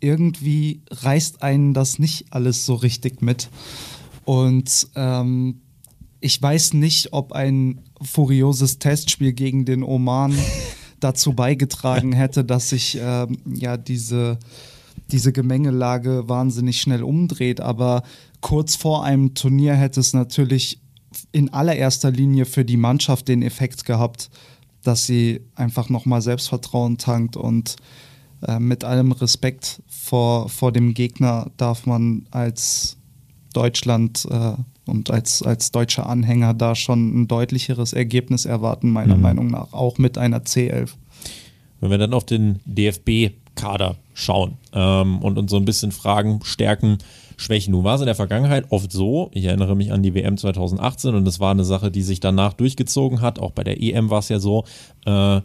irgendwie reißt einen das nicht alles so richtig mit. Und ähm, ich weiß nicht, ob ein furioses Testspiel gegen den Oman (laughs) dazu beigetragen hätte, dass sich ähm, ja diese, diese Gemengelage wahnsinnig schnell umdreht. Aber kurz vor einem Turnier hätte es natürlich in allererster Linie für die Mannschaft den Effekt gehabt, dass sie einfach nochmal Selbstvertrauen tankt und äh, mit allem Respekt vor, vor dem Gegner darf man als Deutschland äh, und als, als deutscher Anhänger da schon ein deutlicheres Ergebnis erwarten, meiner mhm. Meinung nach, auch mit einer C11. Wenn wir dann auf den DFB-Kader schauen ähm, und uns so ein bisschen fragen, Stärken, Schwächen. Nun war es in der Vergangenheit oft so, ich erinnere mich an die WM 2018 und es war eine Sache, die sich danach durchgezogen hat. Auch bei der EM war es ja so, äh,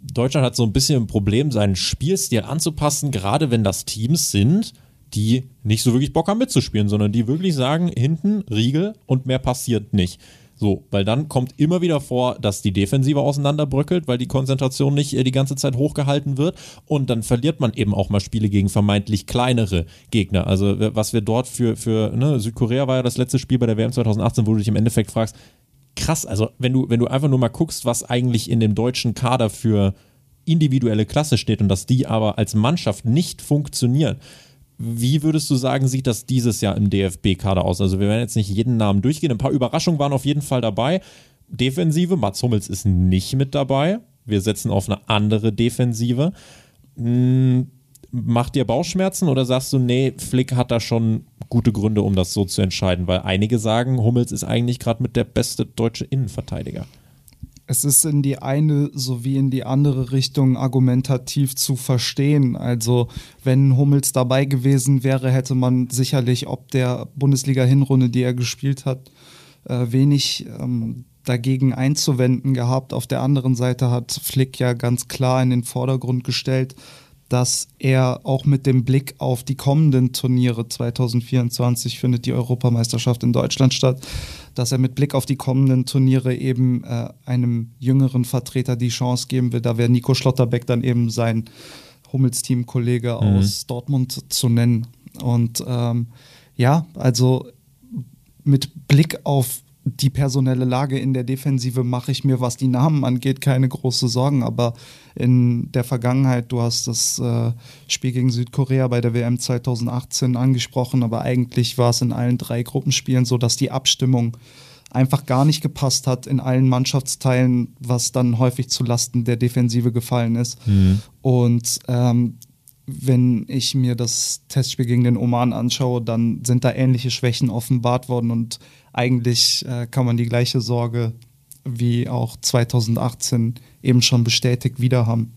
Deutschland hat so ein bisschen ein Problem, seinen Spielstil anzupassen, gerade wenn das Teams sind, die nicht so wirklich Bock haben mitzuspielen, sondern die wirklich sagen, hinten Riegel und mehr passiert nicht. So, weil dann kommt immer wieder vor, dass die Defensive auseinanderbröckelt, weil die Konzentration nicht äh, die ganze Zeit hochgehalten wird und dann verliert man eben auch mal Spiele gegen vermeintlich kleinere Gegner. Also was wir dort für, für ne, Südkorea war ja das letzte Spiel bei der WM 2018, wo du dich im Endeffekt fragst, krass, also wenn du, wenn du einfach nur mal guckst, was eigentlich in dem deutschen Kader für individuelle Klasse steht und dass die aber als Mannschaft nicht funktionieren, wie würdest du sagen, sieht das dieses Jahr im DFB-Kader aus? Also wir werden jetzt nicht jeden Namen durchgehen. Ein paar Überraschungen waren auf jeden Fall dabei. Defensive, Mats Hummels ist nicht mit dabei. Wir setzen auf eine andere Defensive. Hm, macht dir Bauchschmerzen oder sagst du, nee, Flick hat da schon gute Gründe, um das so zu entscheiden? Weil einige sagen, Hummels ist eigentlich gerade mit der beste deutsche Innenverteidiger es ist in die eine sowie in die andere Richtung argumentativ zu verstehen. Also wenn Hummels dabei gewesen wäre, hätte man sicherlich ob der Bundesliga-Hinrunde, die er gespielt hat, äh, wenig ähm, dagegen einzuwenden gehabt. Auf der anderen Seite hat Flick ja ganz klar in den Vordergrund gestellt, dass er auch mit dem Blick auf die kommenden Turniere 2024 findet die Europameisterschaft in Deutschland statt, dass er mit Blick auf die kommenden Turniere eben äh, einem jüngeren Vertreter die Chance geben will. Da wäre Nico Schlotterbeck dann eben sein Hummels-Team-Kollege mhm. aus Dortmund zu nennen. Und ähm, ja, also mit Blick auf die personelle Lage in der Defensive mache ich mir, was die Namen angeht, keine große Sorgen. Aber in der Vergangenheit, du hast das äh, Spiel gegen Südkorea bei der WM 2018 angesprochen, aber eigentlich war es in allen drei Gruppenspielen so, dass die Abstimmung einfach gar nicht gepasst hat in allen Mannschaftsteilen, was dann häufig zu Lasten der Defensive gefallen ist. Mhm. Und ähm, wenn ich mir das Testspiel gegen den Oman anschaue, dann sind da ähnliche Schwächen offenbart worden und eigentlich äh, kann man die gleiche Sorge wie auch 2018 eben schon bestätigt wieder haben.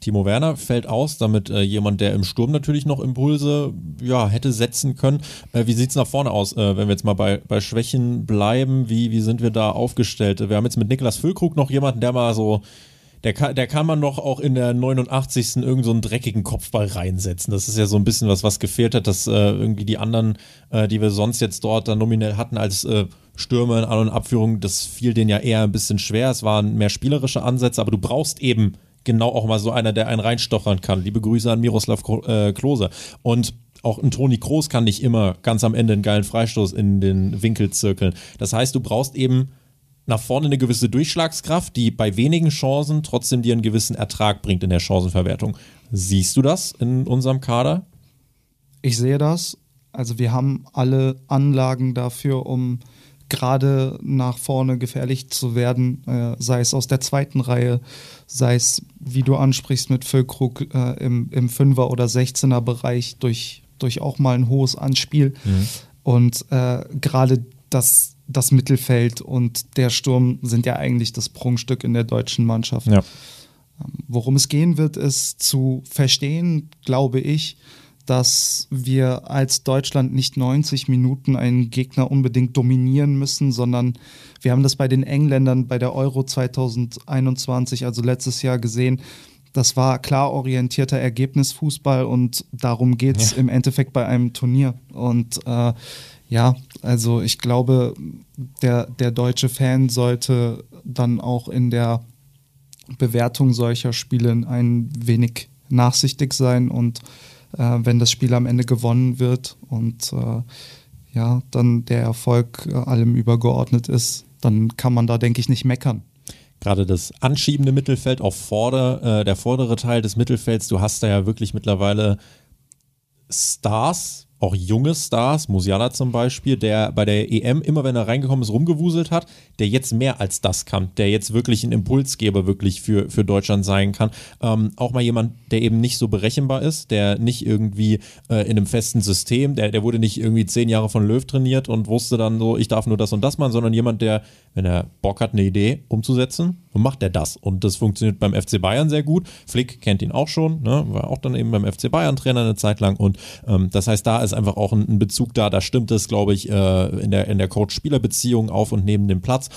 Timo Werner fällt aus, damit äh, jemand, der im Sturm natürlich noch Impulse ja, hätte setzen können. Äh, wie sieht es nach vorne aus, äh, wenn wir jetzt mal bei, bei Schwächen bleiben? Wie, wie sind wir da aufgestellt? Wir haben jetzt mit Niklas Füllkrug noch jemanden, der mal so der kann, der kann man noch auch in der 89. irgend so einen dreckigen Kopfball reinsetzen. Das ist ja so ein bisschen was, was gefehlt hat, dass äh, irgendwie die anderen, äh, die wir sonst jetzt dort dann nominell hatten als äh, Stürmer in An- und Abführung, das fiel denen ja eher ein bisschen schwer. Es waren mehr spielerische Ansätze, aber du brauchst eben genau auch mal so einer, der einen reinstochern kann. Liebe Grüße an Miroslav äh, Klose. Und auch ein Toni Kroos kann nicht immer ganz am Ende einen geilen Freistoß in den Winkel zirkeln. Das heißt, du brauchst eben nach vorne eine gewisse Durchschlagskraft, die bei wenigen Chancen trotzdem dir einen gewissen Ertrag bringt in der Chancenverwertung. Siehst du das in unserem Kader? Ich sehe das. Also wir haben alle Anlagen dafür, um gerade nach vorne gefährlich zu werden, äh, sei es aus der zweiten Reihe, sei es, wie du ansprichst, mit Füllkrug äh, im, im Fünfer- oder Sechzehner-Bereich durch, durch auch mal ein hohes Anspiel. Mhm. Und äh, gerade das das Mittelfeld und der Sturm sind ja eigentlich das Prunkstück in der deutschen Mannschaft. Ja. Ähm, worum es gehen wird, ist zu verstehen, glaube ich, dass wir als Deutschland nicht 90 Minuten einen Gegner unbedingt dominieren müssen, sondern wir haben das bei den Engländern bei der Euro 2021, also letztes Jahr gesehen. Das war klar orientierter Ergebnisfußball und darum geht es ja. im Endeffekt bei einem Turnier. Und äh, ja, also ich glaube, der, der deutsche Fan sollte dann auch in der Bewertung solcher Spiele ein wenig nachsichtig sein und äh, wenn das Spiel am Ende gewonnen wird und äh, ja, dann der Erfolg äh, allem übergeordnet ist, dann kann man da, denke ich, nicht meckern. Gerade das anschiebende Mittelfeld, auch vorder, äh, der vordere Teil des Mittelfelds, du hast da ja wirklich mittlerweile Stars, auch junge Stars, Musiala zum Beispiel, der bei der EM immer, wenn er reingekommen ist, rumgewuselt hat, der jetzt mehr als das kann, der jetzt wirklich ein Impulsgeber wirklich für, für Deutschland sein kann. Ähm, auch mal jemand, der eben nicht so berechenbar ist, der nicht irgendwie äh, in einem festen System, der, der wurde nicht irgendwie zehn Jahre von Löw trainiert und wusste dann so, ich darf nur das und das machen, sondern jemand, der, wenn er Bock hat, eine Idee umzusetzen, dann macht er das. Und das funktioniert beim FC Bayern sehr gut. Flick kennt ihn auch schon, ne? war auch dann eben beim FC Bayern Trainer eine Zeit lang und ähm, das heißt, da ist einfach auch ein, ein Bezug da, da stimmt es, glaube ich, äh, in der, in der Coach-Spieler-Beziehung auf und neben dem Platz.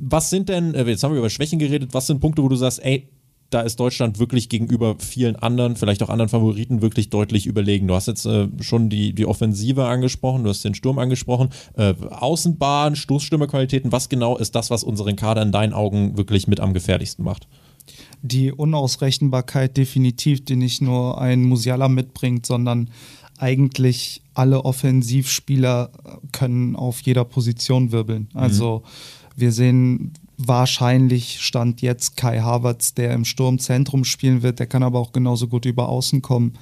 Was sind denn, äh, jetzt haben wir über Schwächen geredet, was sind Punkte, wo du sagst, ey, da ist Deutschland wirklich gegenüber vielen anderen, vielleicht auch anderen Favoriten, wirklich deutlich überlegen. Du hast jetzt äh, schon die, die Offensive angesprochen, du hast den Sturm angesprochen. Äh, Außenbahn, Stoßstürmerqualitäten, was genau ist das, was unseren Kader in deinen Augen wirklich mit am gefährlichsten macht? Die Unausrechenbarkeit definitiv, die nicht nur ein Musiala mitbringt, sondern eigentlich alle Offensivspieler können auf jeder Position wirbeln. Mhm. Also wir sehen wahrscheinlich Stand jetzt Kai Havertz, der im Sturmzentrum spielen wird. Der kann aber auch genauso gut über Außen kommen.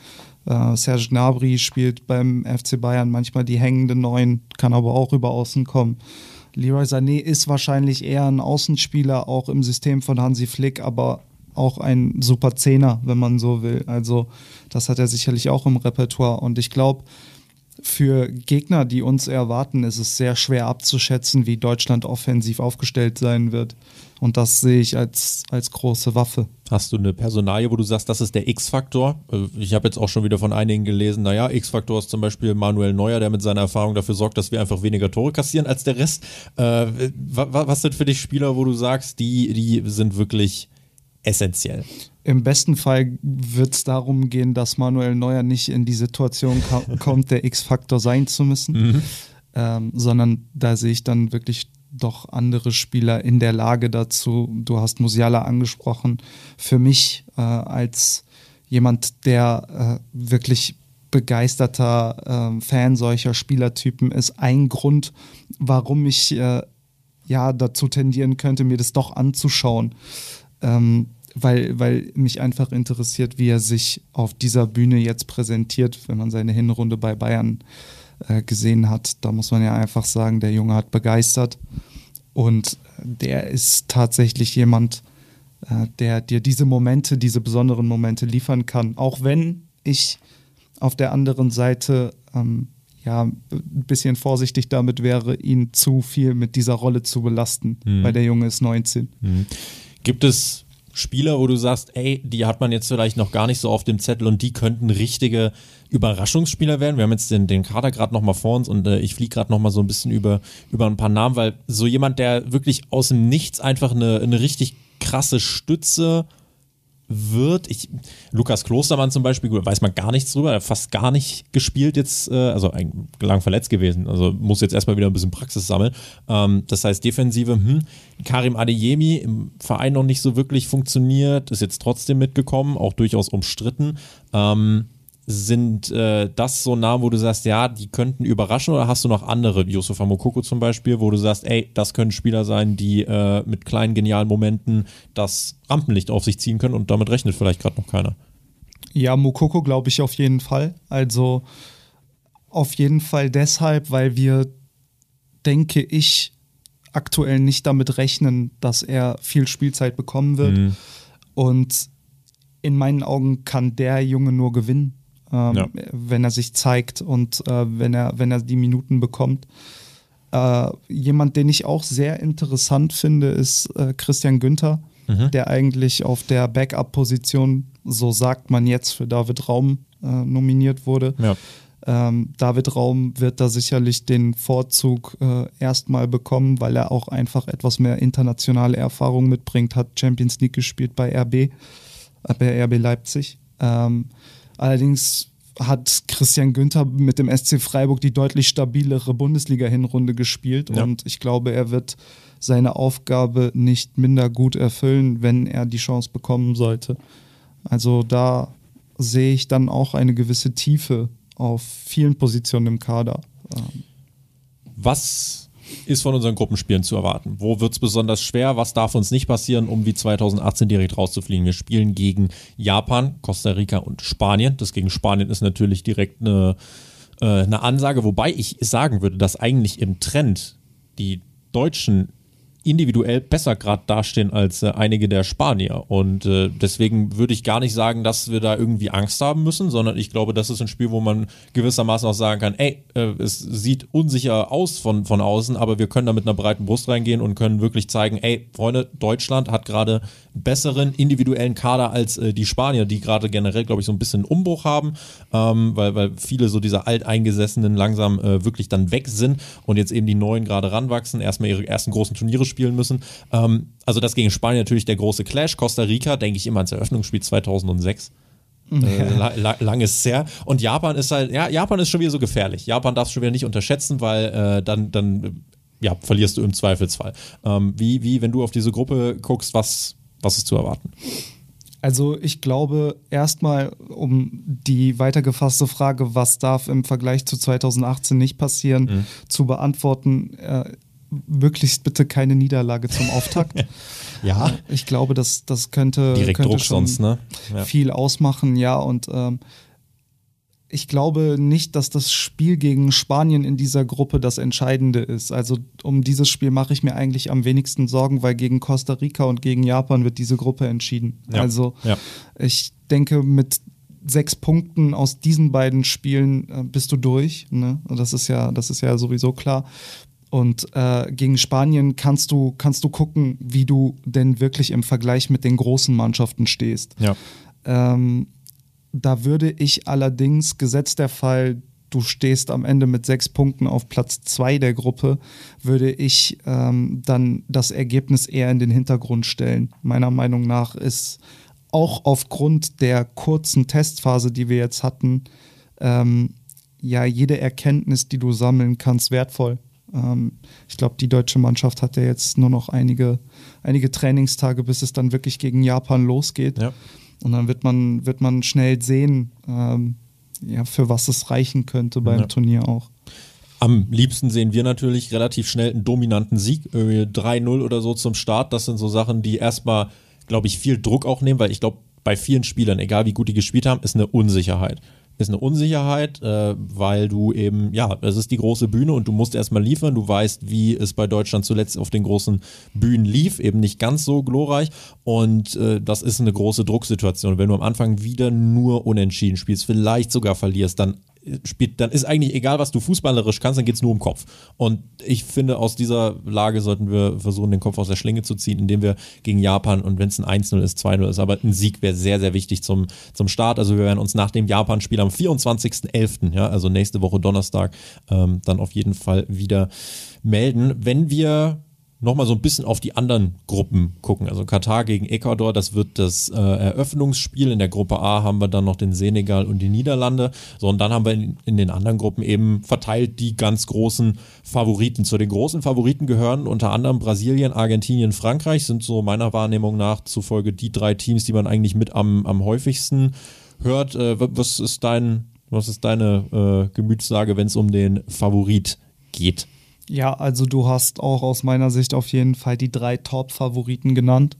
Äh, Serge Gnabry spielt beim FC Bayern manchmal die hängende Neun, kann aber auch über Außen kommen. Leroy Sané ist wahrscheinlich eher ein Außenspieler, auch im System von Hansi Flick, aber auch ein super Zehner, wenn man so will. Also das hat er sicherlich auch im Repertoire. Und ich glaube, für Gegner, die uns erwarten, ist es sehr schwer abzuschätzen, wie Deutschland offensiv aufgestellt sein wird. Und das sehe ich als, als große Waffe. Hast du eine Personalie, wo du sagst, das ist der X-Faktor? Äh, ich habe jetzt auch schon wieder von einigen gelesen, naja, X-Faktor ist zum Beispiel Manuel Neuer, der mit seiner Erfahrung dafür sorgt, dass wir einfach weniger Tore kassieren als der Rest. Äh, was sind für dich Spieler, wo du sagst, die, die sind wirklich essentiell. Im besten Fall wird es darum gehen, dass Manuel Neuer nicht in die Situation (laughs) kommt, der X-Faktor sein zu müssen, mhm. ähm, sondern da sehe ich dann wirklich doch andere Spieler in der Lage dazu. Du hast Musiala angesprochen. Für mich äh, als jemand, der äh, wirklich begeisterter äh, Fan solcher Spielertypen ist, ein Grund, warum ich äh, ja dazu tendieren könnte, mir das doch anzuschauen. Ähm, weil, weil mich einfach interessiert, wie er sich auf dieser Bühne jetzt präsentiert, wenn man seine Hinrunde bei Bayern äh, gesehen hat. Da muss man ja einfach sagen, der Junge hat begeistert und der ist tatsächlich jemand, äh, der dir diese Momente, diese besonderen Momente liefern kann. Auch wenn ich auf der anderen Seite ähm, ja, ein bisschen vorsichtig damit wäre, ihn zu viel mit dieser Rolle zu belasten, mhm. weil der Junge ist 19. Mhm. Gibt es Spieler, wo du sagst, ey, die hat man jetzt vielleicht noch gar nicht so auf dem Zettel und die könnten richtige Überraschungsspieler werden. Wir haben jetzt den, den Kader gerade nochmal vor uns und äh, ich fliege gerade nochmal so ein bisschen über, über ein paar Namen, weil so jemand, der wirklich aus dem Nichts einfach eine, eine richtig krasse Stütze wird. Ich, Lukas Klostermann zum Beispiel, weiß man gar nichts drüber, er hat fast gar nicht gespielt jetzt, äh, also lang verletzt gewesen, also muss jetzt erstmal wieder ein bisschen Praxis sammeln. Ähm, das heißt, Defensive, hm, Karim Adeyemi im Verein noch nicht so wirklich funktioniert, ist jetzt trotzdem mitgekommen, auch durchaus umstritten. Ähm, sind äh, das so Namen, wo du sagst, ja, die könnten überraschen oder hast du noch andere, Yusufa Mokoko zum Beispiel, wo du sagst, ey, das können Spieler sein, die äh, mit kleinen genialen Momenten das Rampenlicht auf sich ziehen können und damit rechnet vielleicht gerade noch keiner? Ja, Mokoko glaube ich auf jeden Fall. Also auf jeden Fall deshalb, weil wir, denke ich, aktuell nicht damit rechnen, dass er viel Spielzeit bekommen wird. Mhm. Und in meinen Augen kann der Junge nur gewinnen ähm, ja. wenn er sich zeigt und äh, wenn, er, wenn er die Minuten bekommt. Äh, jemand, den ich auch sehr interessant finde, ist äh, Christian Günther, mhm. der eigentlich auf der Backup-Position, so sagt man jetzt, für David Raum äh, nominiert wurde. Ja. Ähm, David Raum wird da sicherlich den Vorzug äh, erstmal bekommen, weil er auch einfach etwas mehr internationale Erfahrung mitbringt, hat Champions League gespielt bei RB, äh, bei RB Leipzig. Ähm, Allerdings hat Christian Günther mit dem SC Freiburg die deutlich stabilere Bundesliga-Hinrunde gespielt ja. und ich glaube, er wird seine Aufgabe nicht minder gut erfüllen, wenn er die Chance bekommen sollte. Also da sehe ich dann auch eine gewisse Tiefe auf vielen Positionen im Kader. Was ist von unseren Gruppenspielen zu erwarten? Wo wird es besonders schwer? Was darf uns nicht passieren, um wie 2018 direkt rauszufliegen? Wir spielen gegen Japan, Costa Rica und Spanien. Das gegen Spanien ist natürlich direkt eine, äh, eine Ansage, wobei ich sagen würde, dass eigentlich im Trend die Deutschen individuell besser gerade dastehen als äh, einige der Spanier. Und äh, deswegen würde ich gar nicht sagen, dass wir da irgendwie Angst haben müssen, sondern ich glaube, das ist ein Spiel, wo man gewissermaßen auch sagen kann, ey, äh, es sieht unsicher aus von, von außen, aber wir können da mit einer breiten Brust reingehen und können wirklich zeigen, ey, Freunde, Deutschland hat gerade besseren individuellen Kader als äh, die Spanier, die gerade generell, glaube ich, so ein bisschen Umbruch haben, ähm, weil, weil viele so dieser Alteingesessenen langsam äh, wirklich dann weg sind und jetzt eben die Neuen gerade ranwachsen, erstmal ihre ersten großen Turniere spielen müssen. Ähm, also das gegen Spanien natürlich der große Clash. Costa Rica, denke ich immer ans Eröffnungsspiel 2006. Äh, la, la, lang ist her. Und Japan ist halt, ja, Japan ist schon wieder so gefährlich. Japan darfst du schon wieder nicht unterschätzen, weil äh, dann, dann ja, verlierst du im Zweifelsfall. Ähm, wie, wie, wenn du auf diese Gruppe guckst, was, was ist zu erwarten? Also ich glaube erstmal, um die weitergefasste Frage, was darf im Vergleich zu 2018 nicht passieren, mhm. zu beantworten, äh, möglichst bitte keine Niederlage zum Auftakt. (laughs) ja. Ich glaube, das, das könnte, Direkt könnte Druck schon sonst, ne? Ja. viel ausmachen, ja. Und ähm, ich glaube nicht, dass das Spiel gegen Spanien in dieser Gruppe das Entscheidende ist. Also um dieses Spiel mache ich mir eigentlich am wenigsten Sorgen, weil gegen Costa Rica und gegen Japan wird diese Gruppe entschieden. Ja. Also ja. ich denke, mit sechs Punkten aus diesen beiden Spielen äh, bist du durch. Ne? Das ist ja, das ist ja sowieso klar. Und äh, gegen Spanien kannst du, kannst du gucken, wie du denn wirklich im Vergleich mit den großen Mannschaften stehst. Ja. Ähm, da würde ich allerdings, gesetzt der Fall, du stehst am Ende mit sechs Punkten auf Platz zwei der Gruppe, würde ich ähm, dann das Ergebnis eher in den Hintergrund stellen. Meiner Meinung nach ist auch aufgrund der kurzen Testphase, die wir jetzt hatten, ähm, ja, jede Erkenntnis, die du sammeln kannst, wertvoll. Ähm, ich glaube, die deutsche Mannschaft hat ja jetzt nur noch einige, einige Trainingstage, bis es dann wirklich gegen Japan losgeht. Ja. Und dann wird man, wird man schnell sehen, ähm, ja, für was es reichen könnte beim Ja. Turnier auch. Am liebsten sehen wir natürlich relativ schnell einen dominanten Sieg, irgendwie 3-0 oder so zum Start. Das sind so Sachen, die erstmal, glaube ich, viel Druck auch nehmen, weil ich glaube, bei vielen Spielern, egal wie gut die gespielt haben, ist eine Unsicherheit. Ist eine Unsicherheit, äh, weil du eben, ja, es ist die große Bühne und du musst erstmal liefern. Du weißt, wie es bei Deutschland zuletzt auf den großen Bühnen lief, eben nicht ganz so glorreich. Und äh, das ist eine große Drucksituation. Wenn du am Anfang wieder nur unentschieden spielst, vielleicht sogar verlierst, dann spielt, dann ist eigentlich egal, was du fußballerisch kannst, dann geht es nur um Kopf. Und ich finde, aus dieser Lage sollten wir versuchen, den Kopf aus der Schlinge zu ziehen, indem wir gegen Japan und wenn es ein 1-0 ist, 2-0 ist, aber ein Sieg wäre sehr, sehr wichtig zum, zum Start. Also wir werden uns nach dem Japan-Spiel am 24.11., ja, also nächste Woche Donnerstag, ähm, dann auf jeden Fall wieder melden. Wenn wir nochmal so ein bisschen auf die anderen Gruppen gucken. Also Katar gegen Ecuador, das wird das äh, Eröffnungsspiel. In der Gruppe A haben wir dann noch den Senegal und die Niederlande. So, und dann haben wir in, in den anderen Gruppen eben verteilt die ganz großen Favoriten. Zu den großen Favoriten gehören unter anderem Brasilien, Argentinien, Frankreich, sind so meiner Wahrnehmung nach zufolge die drei Teams, die man eigentlich mit am, am häufigsten hört. Äh, was ist dein, was ist deine äh, Gemütslage, wenn es um den Favorit geht? Ja, also du hast auch aus meiner Sicht auf jeden Fall die drei Top-Favoriten genannt.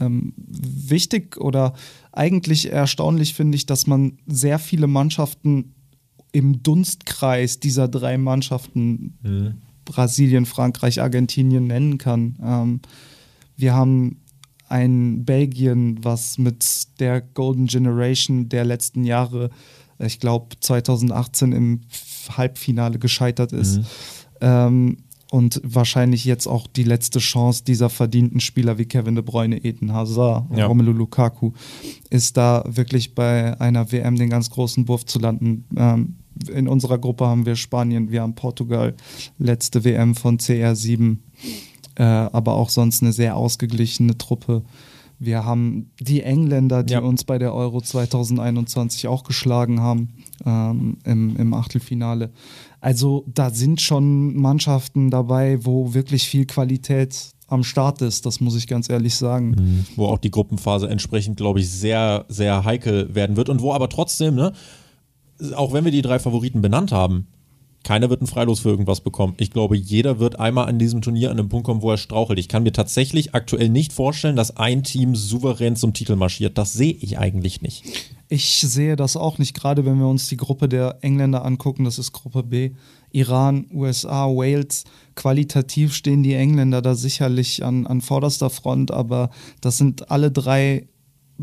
Ähm, wichtig oder eigentlich erstaunlich finde ich, dass man sehr viele Mannschaften im Dunstkreis dieser drei Mannschaften Mhm. Brasilien, Frankreich, Argentinien nennen kann. Ähm, wir haben ein Belgien, was mit der Golden Generation der letzten Jahre, ich glaube 2018 im Halbfinale gescheitert ist. Mhm. Ähm, und wahrscheinlich jetzt auch die letzte Chance dieser verdienten Spieler wie Kevin De Bruyne, Eden Hazard, Ja. Romelu Lukaku, ist da wirklich bei einer WM den ganz großen Wurf zu landen. Ähm, in unserer Gruppe haben wir Spanien, wir haben Portugal, letzte WM von CR7, äh, aber auch sonst eine sehr ausgeglichene Truppe. Wir haben die Engländer, die Ja. uns bei der Euro 2021 auch geschlagen haben ähm, im, im Achtelfinale. Also da sind schon Mannschaften dabei, wo wirklich viel Qualität am Start ist, das muss ich ganz ehrlich sagen. wo auch die Gruppenphase entsprechend, glaube ich, sehr, sehr heikel werden wird und wo aber trotzdem, ne, auch wenn wir die drei Favoriten benannt haben, keiner wird ein Freilos für irgendwas bekommen. Ich glaube, jeder wird einmal an diesem Turnier an den Punkt kommen, wo er strauchelt. Ich kann mir tatsächlich aktuell nicht vorstellen, dass ein Team souverän zum Titel marschiert. Das sehe ich eigentlich nicht. Ich sehe das auch nicht, gerade wenn wir uns die Gruppe der Engländer angucken, das ist Gruppe B. Iran, USA, Wales. Qualitativ stehen die Engländer da sicherlich an, an vorderster Front, aber das sind alle drei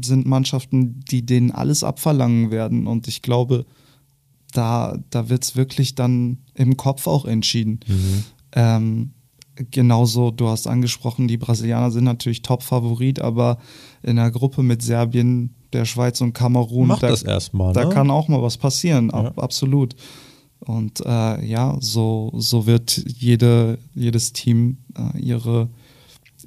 sind Mannschaften, die denen alles abverlangen werden. Und ich glaube, da, da wird es wirklich dann im Kopf auch entschieden. Ähm, genauso, du hast angesprochen, die Brasilianer sind natürlich Top-Favorit, aber in der Gruppe mit Serbien, der Schweiz und Kamerun, Macht da, das erstmal. da ne? kann auch mal was passieren, ab, Ja. absolut. Und äh, ja, so, so wird jede, jedes Team äh, ihre,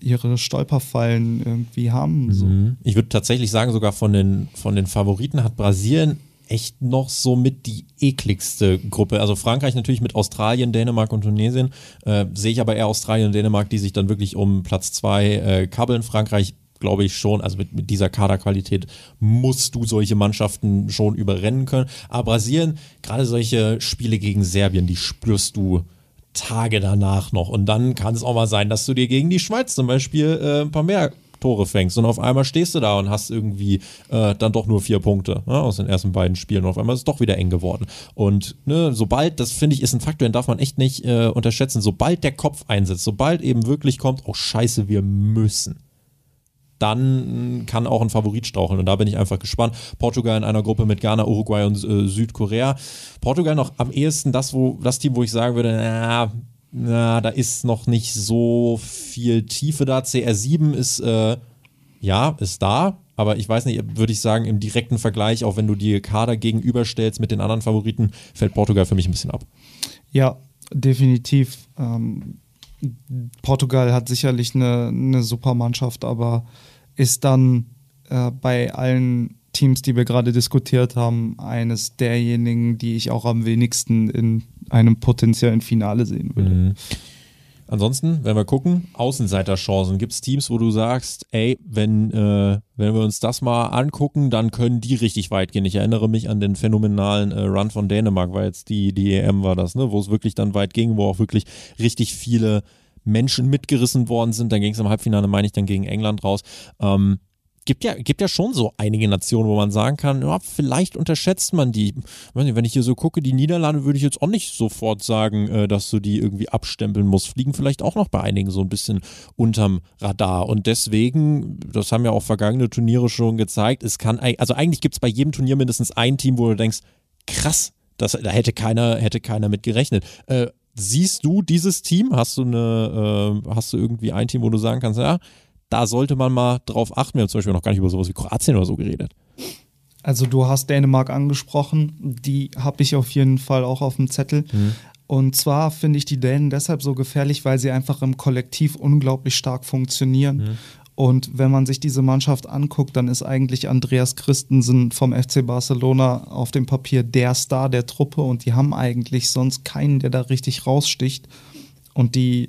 ihre Stolperfallen irgendwie haben. So. Mhm. Ich würde tatsächlich sagen, sogar von den, von den Favoriten hat Brasilien echt noch so mit die ekligste Gruppe. Also Frankreich natürlich mit Australien, Dänemark und Tunesien. Äh, Sehe ich aber eher Australien und Dänemark, die sich dann wirklich um Platz zwei äh, kabbeln. Frankreich glaube ich schon, also mit, mit dieser Kaderqualität musst du solche Mannschaften schon überrennen können. Aber Brasilien, gerade solche Spiele gegen Serbien, die spürst du Tage danach noch. Und dann kann es auch mal sein, dass du dir gegen die Schweiz zum Beispiel äh, ein paar mehr Tore fängst und auf einmal stehst du da und hast irgendwie äh, dann doch nur vier Punkte ne, aus den ersten beiden Spielen und auf einmal ist es doch wieder eng geworden. Und ne, sobald, das finde ich, ist ein Faktor, den darf man echt nicht äh, unterschätzen, sobald der Kopf einsetzt, sobald eben wirklich kommt, oh scheiße, wir müssen dann kann auch ein Favorit straucheln. Und da bin ich einfach gespannt. Portugal in einer Gruppe mit Ghana, Uruguay und äh, Südkorea. Portugal noch am ehesten das, wo, das Team, wo ich sagen würde, na, na, da ist noch nicht so viel Tiefe da. CR7 ist, äh, ja, ist da. Aber ich weiß nicht, würde ich sagen, im direkten Vergleich, auch wenn du die Kader gegenüberstellst mit den anderen Favoriten, fällt Portugal für mich ein bisschen ab. Ja, definitiv. Ähm, Portugal hat sicherlich eine, eine super Mannschaft, aber ist dann äh, bei allen Teams, die wir gerade diskutiert haben, eines derjenigen, die ich auch am wenigsten in einem potenziellen Finale sehen würde. Mhm. Ansonsten, wenn wir gucken, Außenseiterchancen. Gibt es Teams, wo du sagst, ey, wenn, äh, wenn wir uns das mal angucken, dann können die richtig weit gehen. Ich erinnere mich an den phänomenalen äh, Run von Dänemark, weil jetzt die, die EM war das, ne, wo es wirklich dann weit ging, wo auch wirklich richtig viele Menschen mitgerissen worden sind. Dann ging es im Halbfinale, meine ich, dann gegen England raus. Ähm, gibt ja, gibt ja schon so einige Nationen, wo man sagen kann, ja, vielleicht unterschätzt man die. Wenn ich hier so gucke, die Niederlande würde ich jetzt auch nicht sofort sagen, äh, dass du die irgendwie abstempeln musst. Fliegen vielleicht auch noch bei einigen so ein bisschen unterm Radar. Und deswegen, das haben ja auch vergangene Turniere schon gezeigt, es kann, also eigentlich gibt es bei jedem Turnier mindestens ein Team, wo du denkst, krass, das, da hätte keiner, hätte keiner mit gerechnet. Äh, siehst du dieses Team? Hast du eine, äh, hast du irgendwie ein Team, wo du sagen kannst, ja, da sollte man mal drauf achten. Wir haben zum Beispiel noch gar nicht über sowas wie Kroatien oder so geredet. Also du hast Dänemark angesprochen, die habe ich auf jeden Fall auch auf dem Zettel. Mhm. Und zwar finde ich die Dänen deshalb so gefährlich, weil sie einfach im Kollektiv unglaublich stark funktionieren. Mhm. Und wenn man sich diese Mannschaft anguckt, dann ist eigentlich Andreas Christensen vom FC Barcelona auf dem Papier der Star der Truppe und die haben eigentlich sonst keinen, der da richtig raussticht. Und die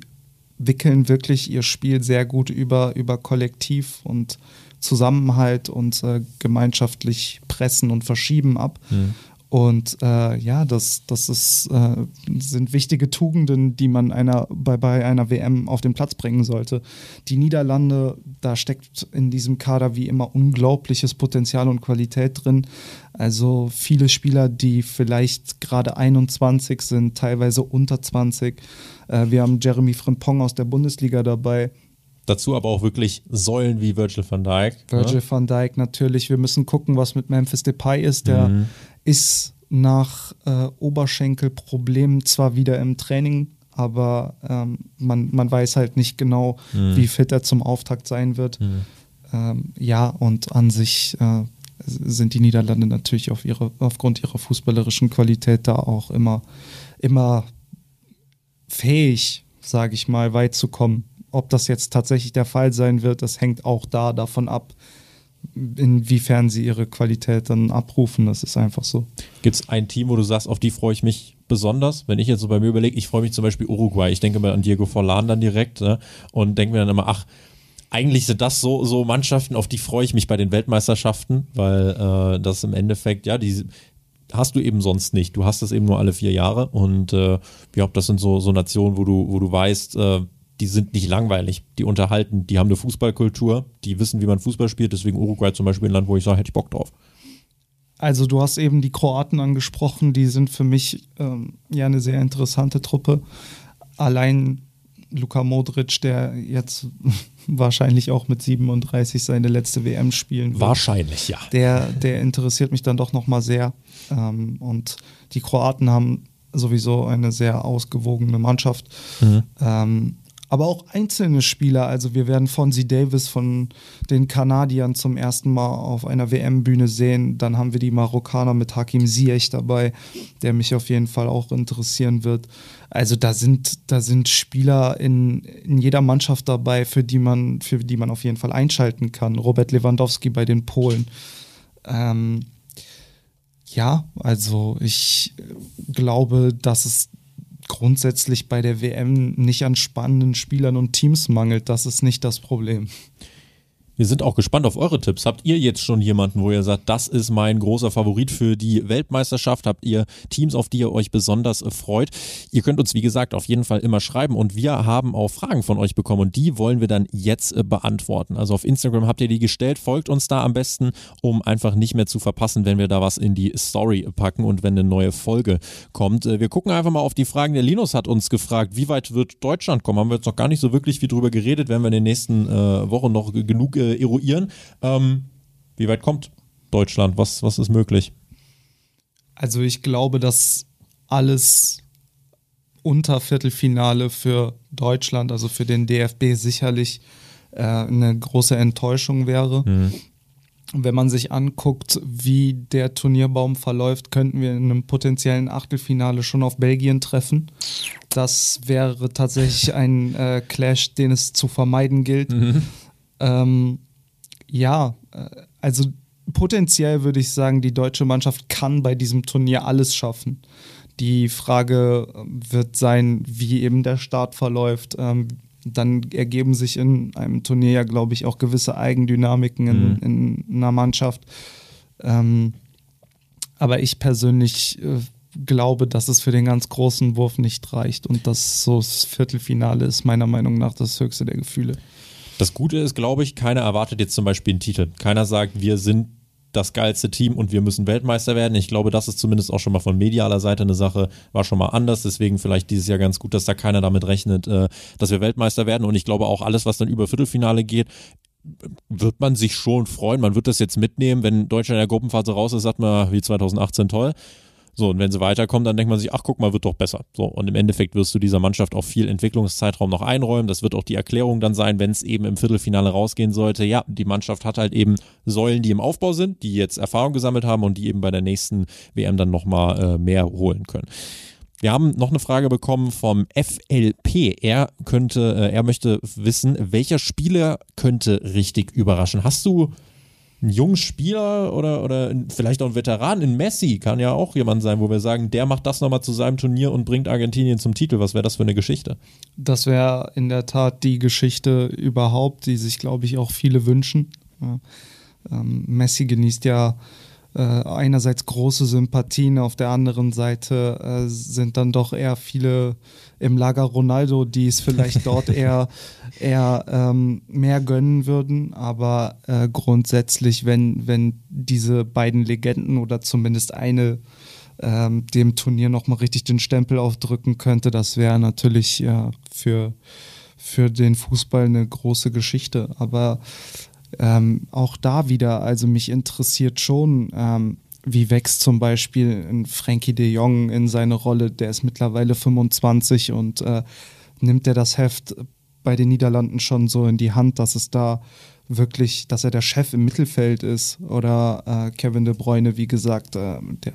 wickeln wirklich ihr Spiel sehr gut über, über Kollektiv und Zusammenhalt und äh, gemeinschaftlich pressen und verschieben ab. Mhm. Und äh, ja, das, das ist, äh, sind wichtige Tugenden, die man einer, bei, bei einer WM auf den Platz bringen sollte. Die Niederlande, da steckt in diesem Kader wie immer unglaubliches Potenzial und Qualität drin. Also viele Spieler, die vielleicht gerade 21 sind, teilweise unter 20. Äh, wir haben Jeremy Frimpong aus der Bundesliga dabei. Dazu aber auch wirklich Säulen wie Virgil van Dijk. Ne? Virgil ne? van Dijk natürlich. Wir müssen gucken, was mit Memphis Depay ist. Der mhm ist nach äh, Oberschenkelproblemen zwar wieder im Training, aber ähm, man, man weiß halt nicht genau, mhm. wie fit er zum Auftakt sein wird. Mhm. Ähm, ja, und an sich äh, sind die Niederlande natürlich auf ihre, aufgrund ihrer fußballerischen Qualität da auch immer, immer fähig, sage ich mal, weit zu kommen. Ob das jetzt tatsächlich der Fall sein wird, das hängt auch da davon ab, inwiefern sie ihre Qualität dann abrufen. Das ist einfach so. Gibt es ein Team, wo du sagst, auf die freue ich mich besonders? Wenn ich jetzt so bei mir überlege, ich freue mich zum Beispiel Uruguay. Ich denke mal an Diego Forlan dann direkt ne? und denke mir dann immer, ach, eigentlich sind das so, so Mannschaften, auf die freue ich mich bei den Weltmeisterschaften, weil äh, das im Endeffekt, ja, die hast du eben sonst nicht. Du hast das eben nur alle vier Jahre und äh, ja, das sind so, so Nationen, wo du, wo du weißt, äh, die sind nicht langweilig, die unterhalten, die haben eine Fußballkultur, die wissen, wie man Fußball spielt, deswegen Uruguay zum Beispiel ein Land, wo ich sage, hätte ich Bock drauf. Also du hast eben die Kroaten angesprochen, die sind für mich ähm, ja eine sehr interessante Truppe. Allein Luka Modric, der jetzt (laughs) wahrscheinlich auch mit 37 seine letzte WM spielen wird. Wahrscheinlich, ja. Der, der interessiert mich dann doch nochmal sehr. Ähm, und die Kroaten haben sowieso eine sehr ausgewogene Mannschaft. Mhm. Ähm, aber auch einzelne Spieler. Also wir werden Fonzie Davis von den Kanadiern zum ersten Mal auf einer WM-Bühne sehen. Dann haben wir die Marokkaner mit Hakim Ziyech dabei, der mich auf jeden Fall auch interessieren wird. Also da sind, da sind Spieler in, in jeder Mannschaft dabei, für die man, für die man auf jeden Fall einschalten kann. Robert Lewandowski bei den Polen. Ähm, ja, also ich glaube, dass es grundsätzlich bei der WM nicht an spannenden Spielern und Teams mangelt. Das ist nicht das Problem. Wir sind auch gespannt auf eure Tipps. Habt ihr jetzt schon jemanden, wo ihr sagt, das ist mein großer Favorit für die Weltmeisterschaft? Habt ihr Teams, auf die ihr euch besonders äh, freut? Ihr könnt uns, wie gesagt, auf jeden Fall immer schreiben und wir haben auch Fragen von euch bekommen und die wollen wir dann jetzt äh, beantworten. Also auf Instagram habt ihr die gestellt. Folgt uns da am besten, um einfach nicht mehr zu verpassen, wenn wir da was in die Story packen und wenn eine neue Folge kommt. Äh, wir gucken einfach mal auf die Fragen. Der Linus hat uns gefragt, wie weit wird Deutschland kommen? Haben wir jetzt noch gar nicht so wirklich viel drüber geredet. Werden wir in den nächsten äh, Wochen noch genug äh, eruieren. Ähm, wie weit kommt Deutschland? Was, was ist möglich? Also ich glaube, dass alles unter Viertelfinale für Deutschland, also für den DFB sicherlich äh, eine große Enttäuschung wäre. Mhm. Wenn man sich anguckt, wie der Turnierbaum verläuft, könnten wir in einem potenziellen Achtelfinale schon auf Belgien treffen. Das wäre tatsächlich ein äh, Clash, den es zu vermeiden gilt. Mhm. Ähm, ja, äh, also potenziell würde ich sagen, die deutsche Mannschaft kann bei diesem Turnier alles schaffen. Die Frage äh, wird sein, wie eben der Start verläuft. Ähm, dann ergeben sich in einem Turnier ja, glaube ich, auch gewisse Eigendynamiken in, mhm. in einer Mannschaft. Ähm, aber ich persönlich äh, glaube, dass es für den ganz großen Wurf nicht reicht und dass so das Viertelfinale ist meiner Meinung nach das höchste der Gefühle. Das Gute ist, glaube ich, keiner erwartet jetzt zum Beispiel einen Titel. Keiner sagt, wir sind das geilste Team und wir müssen Weltmeister werden. Ich glaube, das ist zumindest auch schon mal von medialer Seite eine Sache, war schon mal anders. Deswegen vielleicht dieses Jahr ganz gut, dass da keiner damit rechnet, äh, dass wir Weltmeister werden. Und ich glaube auch alles, was dann über Viertelfinale geht, wird man sich schon freuen. Man wird das jetzt mitnehmen. Wenn Deutschland in der Gruppenphase raus ist, sagt man, wie 2018 toll. So, und wenn sie weiterkommen, dann denkt man sich, ach guck mal, wird doch besser. So, und im Endeffekt wirst du dieser Mannschaft auch viel Entwicklungszeitraum noch einräumen. Das wird auch die Erklärung dann sein, wenn es eben im Viertelfinale rausgehen sollte. Ja, die Mannschaft hat halt eben Säulen, die im Aufbau sind, die jetzt Erfahrung gesammelt haben und die eben bei der nächsten WM dann nochmal äh, mehr holen können. Wir haben noch eine Frage bekommen vom FLP. Er könnte, äh, er möchte wissen, welcher Spieler könnte richtig überraschen? Hast du ein junger Spieler oder, oder vielleicht auch ein Veteran in Messi kann ja auch jemand sein, wo wir sagen, der macht das nochmal zu seinem Turnier und bringt Argentinien zum Titel. Was wäre das für eine Geschichte? Das wäre in der Tat die Geschichte überhaupt, die sich, glaube ich, auch viele wünschen. Ja. Ähm, Messi genießt ja äh, einerseits große Sympathien, auf der anderen Seite äh, sind dann doch eher viele im Lager Ronaldo, die es vielleicht (laughs) dort eher, eher ähm, mehr gönnen würden. Aber äh, grundsätzlich, wenn, wenn diese beiden Legenden oder zumindest eine ähm, dem Turnier nochmal richtig den Stempel aufdrücken könnte, das wäre natürlich ja, für, für den Fußball eine große Geschichte. Aber ähm, auch da wieder, also mich interessiert schon, ähm, wie wächst zum Beispiel ein Frankie de Jong in seine Rolle, der ist mittlerweile 25 und äh, nimmt er das Heft bei den Niederlanden schon so in die Hand, dass es da wirklich, dass er der Chef im Mittelfeld ist oder äh, Kevin de Bruyne, wie gesagt, äh, der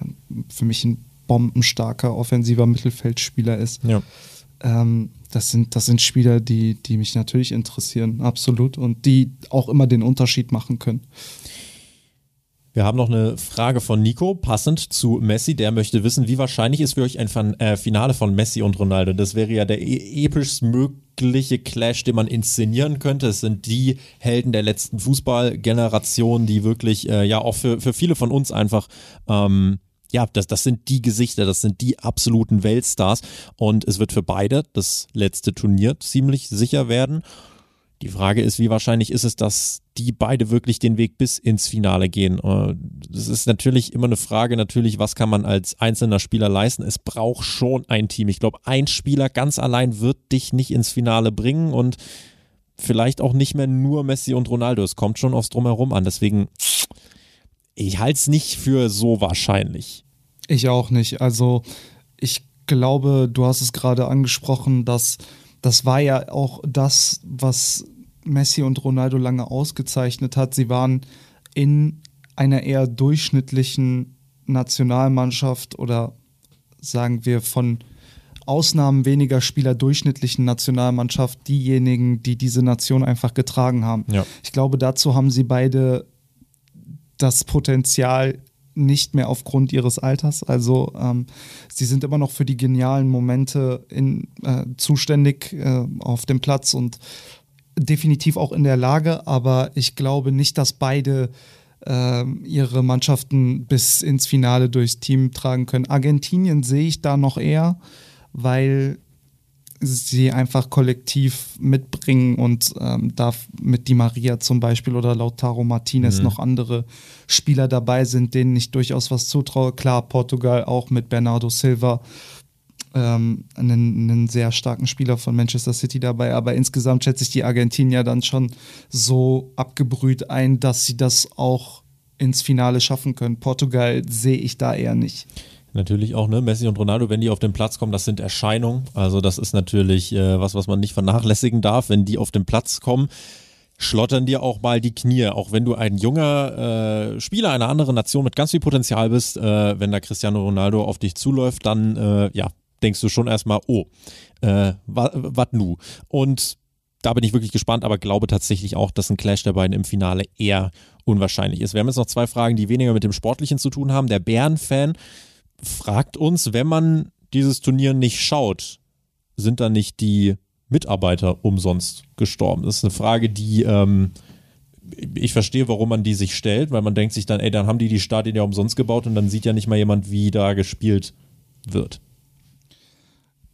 für mich ein bombenstarker offensiver Mittelfeldspieler ist. Ja. Ähm, das sind, das sind Spieler, die, die mich natürlich interessieren, absolut, und die auch immer den Unterschied machen können. Wir haben noch eine Frage von Nico, passend zu Messi. Der möchte wissen, wie wahrscheinlich ist für euch ein äh, Finale von Messi und Ronaldo? Das wäre ja der e mögliche Clash, den man inszenieren könnte. Es sind die Helden der letzten Fußballgeneration, die wirklich äh, ja auch für, für viele von uns einfach ähm, ja, das, das sind die Gesichter, das sind die absoluten Weltstars und es wird für beide das letzte Turnier ziemlich sicher werden. Die Frage ist, wie wahrscheinlich ist es, dass die beide wirklich den Weg bis ins Finale gehen? Äh, das ist natürlich immer eine Frage, natürlich, was kann man als einzelner Spieler leisten? Es braucht schon ein Team. Ich glaube, ein Spieler ganz allein wird dich nicht ins Finale bringen und vielleicht auch nicht mehr nur Messi und Ronaldo. Es kommt schon aufs Drumherum an. Deswegen, ich halte es nicht für so wahrscheinlich. Ich auch nicht. Also, ich glaube, du hast es gerade angesprochen, dass das war ja auch das, was Messi und Ronaldo lange ausgezeichnet hat. Sie waren in einer eher durchschnittlichen Nationalmannschaft oder sagen wir von Ausnahmen weniger Spieler durchschnittlichen Nationalmannschaft diejenigen, die diese Nation einfach getragen haben. Ja. Ich glaube, dazu haben sie beide das Potenzial nicht mehr aufgrund ihres Alters. Also ähm, sie sind immer noch für die genialen Momente in, äh, zuständig äh, auf dem Platz und definitiv auch in der Lage, aber ich glaube nicht, dass beide äh, ihre Mannschaften bis ins Finale durchs Team tragen können. Argentinien sehe ich da noch eher, weil sie einfach kollektiv mitbringen und ähm, da mit Di Maria zum Beispiel oder Lautaro Martinez Mhm. noch andere Spieler dabei sind, denen ich durchaus was zutraue. Klar, Portugal auch mit Bernardo Silva, ähm, einen, einen sehr starken Spieler von Manchester City dabei, aber insgesamt schätze ich die Argentinier dann schon so abgebrüht ein, dass sie das auch ins Finale schaffen können. Portugal sehe ich da eher nicht. Natürlich auch, ne? Messi und Ronaldo, wenn die auf den Platz kommen, das sind Erscheinungen. Also das ist natürlich äh, was, was man nicht vernachlässigen darf. Wenn die auf den Platz kommen, schlottern dir auch mal die Knie. Auch wenn du ein junger äh, Spieler einer anderen Nation mit ganz viel Potenzial bist, äh, wenn da Cristiano Ronaldo auf dich zuläuft, dann äh, ja, denkst du schon erstmal, oh, äh, was nu? Und da bin ich wirklich gespannt, aber glaube tatsächlich auch, dass ein Clash der beiden im Finale eher unwahrscheinlich ist. Wir haben jetzt noch zwei Fragen, die weniger mit dem Sportlichen zu tun haben. Der Bären-Fan fragt uns, wenn man dieses Turnier nicht schaut, sind da nicht die Mitarbeiter umsonst gestorben? Das ist eine Frage, die ähm, ich verstehe, warum man die sich stellt, weil man denkt sich dann, ey, dann haben die die Stadien ja umsonst gebaut und dann sieht ja nicht mal jemand, wie da gespielt wird.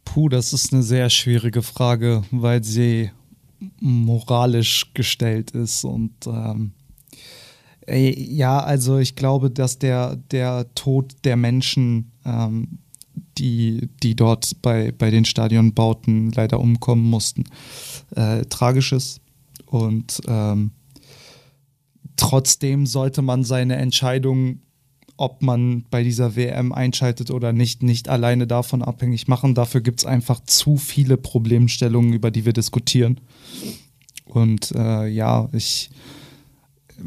Puh, das ist eine sehr schwierige Frage, weil sie moralisch gestellt ist und ähm, ja, also ich glaube, dass der, der Tod der Menschen, ähm, die, die dort bei, bei den Stadionbauten leider umkommen mussten, äh, tragisch ist. Und ähm, trotzdem sollte man seine Entscheidung, ob man bei dieser WM einschaltet oder nicht, nicht alleine davon abhängig machen. Dafür gibt es einfach zu viele Problemstellungen, über die wir diskutieren. Und äh, ja, ich,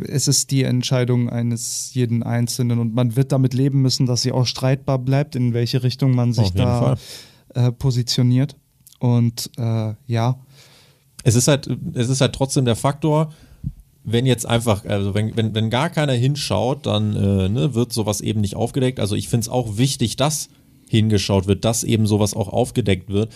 es ist die Entscheidung eines jeden Einzelnen und man wird damit leben müssen, dass sie auch streitbar bleibt, in welche Richtung man sich da äh, positioniert. Und äh, ja, Es ist halt, es ist halt trotzdem der Faktor, wenn jetzt einfach, also wenn, wenn, wenn gar keiner hinschaut, dann äh, ne, wird sowas eben nicht aufgedeckt. Also ich finde es auch wichtig, dass hingeschaut wird, dass eben sowas auch aufgedeckt wird.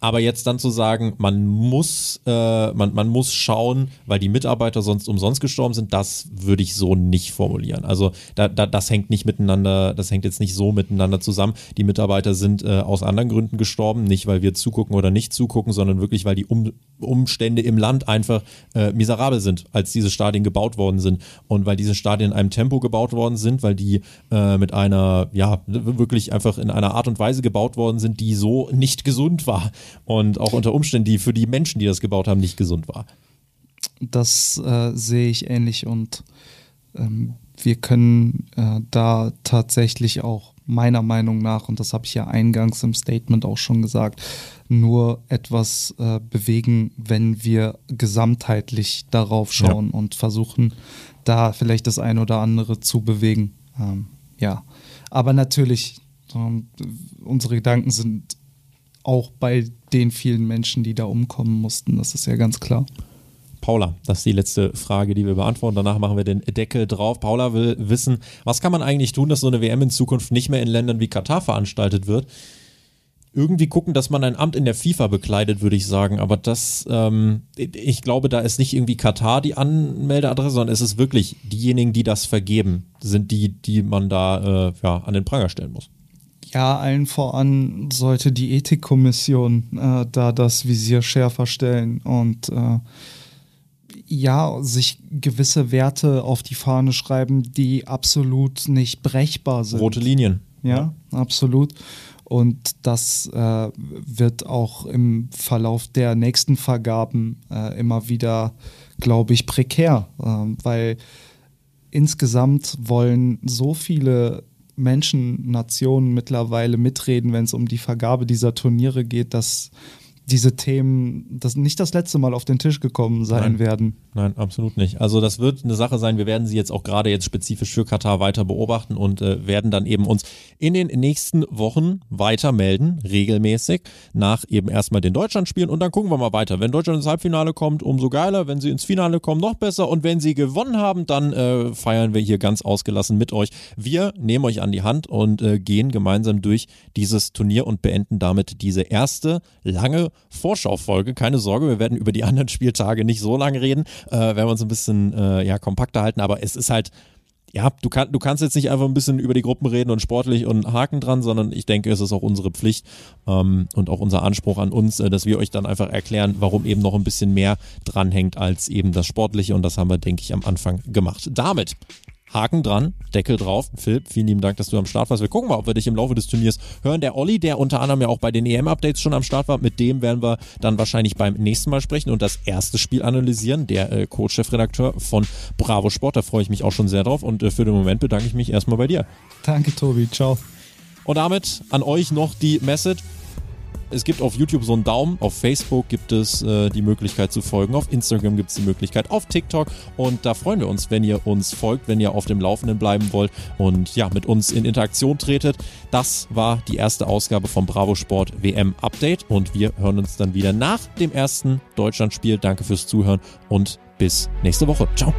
Aber jetzt dann zu sagen, man muss, äh, man, man muss schauen, weil die Mitarbeiter sonst umsonst gestorben sind, das würde ich so nicht formulieren. Also da, da, das hängt nicht miteinander, das hängt jetzt nicht so miteinander zusammen. Die Mitarbeiter sind äh, aus anderen Gründen gestorben, nicht weil wir zugucken oder nicht zugucken, sondern wirklich, weil die um, Umstände im Land einfach äh, miserabel sind, als diese Stadien gebaut worden sind. Und weil diese Stadien in einem Tempo gebaut worden sind, weil die äh, mit einer, ja, wirklich einfach in einer Art und Weise gebaut worden sind, die so nicht gesund war. Und auch unter Umständen, die für die Menschen, die das gebaut haben, nicht gesund war. Das äh, sehe ich ähnlich und ähm, wir können äh, da tatsächlich auch meiner Meinung nach, und das habe ich ja eingangs im Statement auch schon gesagt, nur etwas äh, bewegen, wenn wir gesamtheitlich darauf schauen und versuchen, da vielleicht das ein oder andere zu bewegen. Ähm, ja, aber natürlich, ähm, unsere Gedanken sind auch bei den vielen Menschen, die da umkommen mussten. Das ist ja ganz klar. Paula, das ist die letzte Frage, die wir beantworten. Danach machen wir den Deckel drauf. Paula will wissen, was kann man eigentlich tun, dass so eine WM in Zukunft nicht mehr in Ländern wie Katar veranstaltet wird? Irgendwie gucken, dass man ein Amt in der FIFA bekleidet, würde ich sagen. Aber das, ähm, ich glaube, da ist nicht irgendwie Katar die Anmeldeadresse, sondern es ist wirklich diejenigen, die das vergeben, sind die, die man da äh, ja, an den Pranger stellen muss. Ja, allen voran sollte die Ethikkommission äh, da das Visier schärfer stellen und äh, ja, sich gewisse Werte auf die Fahne schreiben, die absolut nicht brechbar sind. Rote Linien. Ja, absolut. Und das äh, wird auch im Verlauf der nächsten Vergaben äh, immer wieder, glaube ich, prekär, äh, weil insgesamt wollen so viele Menschen, Nationen mittlerweile mitreden, wenn es um die Vergabe dieser Turniere geht, dass diese Themen das nicht das letzte Mal auf den Tisch gekommen sein Nein. werden. Nein, absolut nicht. Also das wird eine Sache sein. Wir werden sie jetzt auch gerade jetzt spezifisch für Katar weiter beobachten und äh, werden dann eben uns in den nächsten Wochen weiter melden, regelmäßig, nach eben erstmal den Deutschlandspielen und dann gucken wir mal weiter. Wenn Deutschland ins Halbfinale kommt, umso geiler. Wenn sie ins Finale kommen, noch besser. Und wenn sie gewonnen haben, dann äh, feiern wir hier ganz ausgelassen mit euch. Wir nehmen euch an die Hand und äh, gehen gemeinsam durch dieses Turnier und beenden damit diese erste lange Vorschaufolge. Keine Sorge, wir werden über die anderen Spieltage nicht so lange reden, äh, werden wir uns ein bisschen äh, ja, kompakter halten, aber es ist halt ja, du, kann, du kannst jetzt nicht einfach ein bisschen über die Gruppen reden und sportlich und Haken dran, sondern ich denke, es ist auch unsere Pflicht ähm, und auch unser Anspruch an uns, äh, dass wir euch dann einfach erklären, warum eben noch ein bisschen mehr dranhängt als eben das Sportliche und das haben wir, denke ich, am Anfang gemacht. Damit Haken dran, Deckel drauf. Philipp, vielen lieben Dank, dass du am Start warst. Wir gucken mal, ob wir dich im Laufe des Turniers hören. Der Olli, der unter anderem ja auch bei den EM-Updates schon am Start war, mit dem werden wir dann wahrscheinlich beim nächsten Mal sprechen und das erste Spiel analysieren. Der äh, Co-Chefredakteur von Bravo Sport, da freue ich mich auch schon sehr drauf und äh, für den Moment bedanke ich mich erstmal bei dir. Danke, Tobi. Ciao. Und damit an euch noch die Message. Es gibt auf YouTube so einen Daumen, auf Facebook gibt es äh, die Möglichkeit zu folgen, auf Instagram gibt es die Möglichkeit, auf TikTok und da freuen wir uns, wenn ihr uns folgt, wenn ihr auf dem Laufenden bleiben wollt und ja, mit uns in Interaktion tretet. Das war die erste Ausgabe vom Bravo Sport WM Update und wir hören uns dann wieder nach dem ersten Deutschlandspiel. Danke fürs Zuhören und bis nächste Woche. Ciao.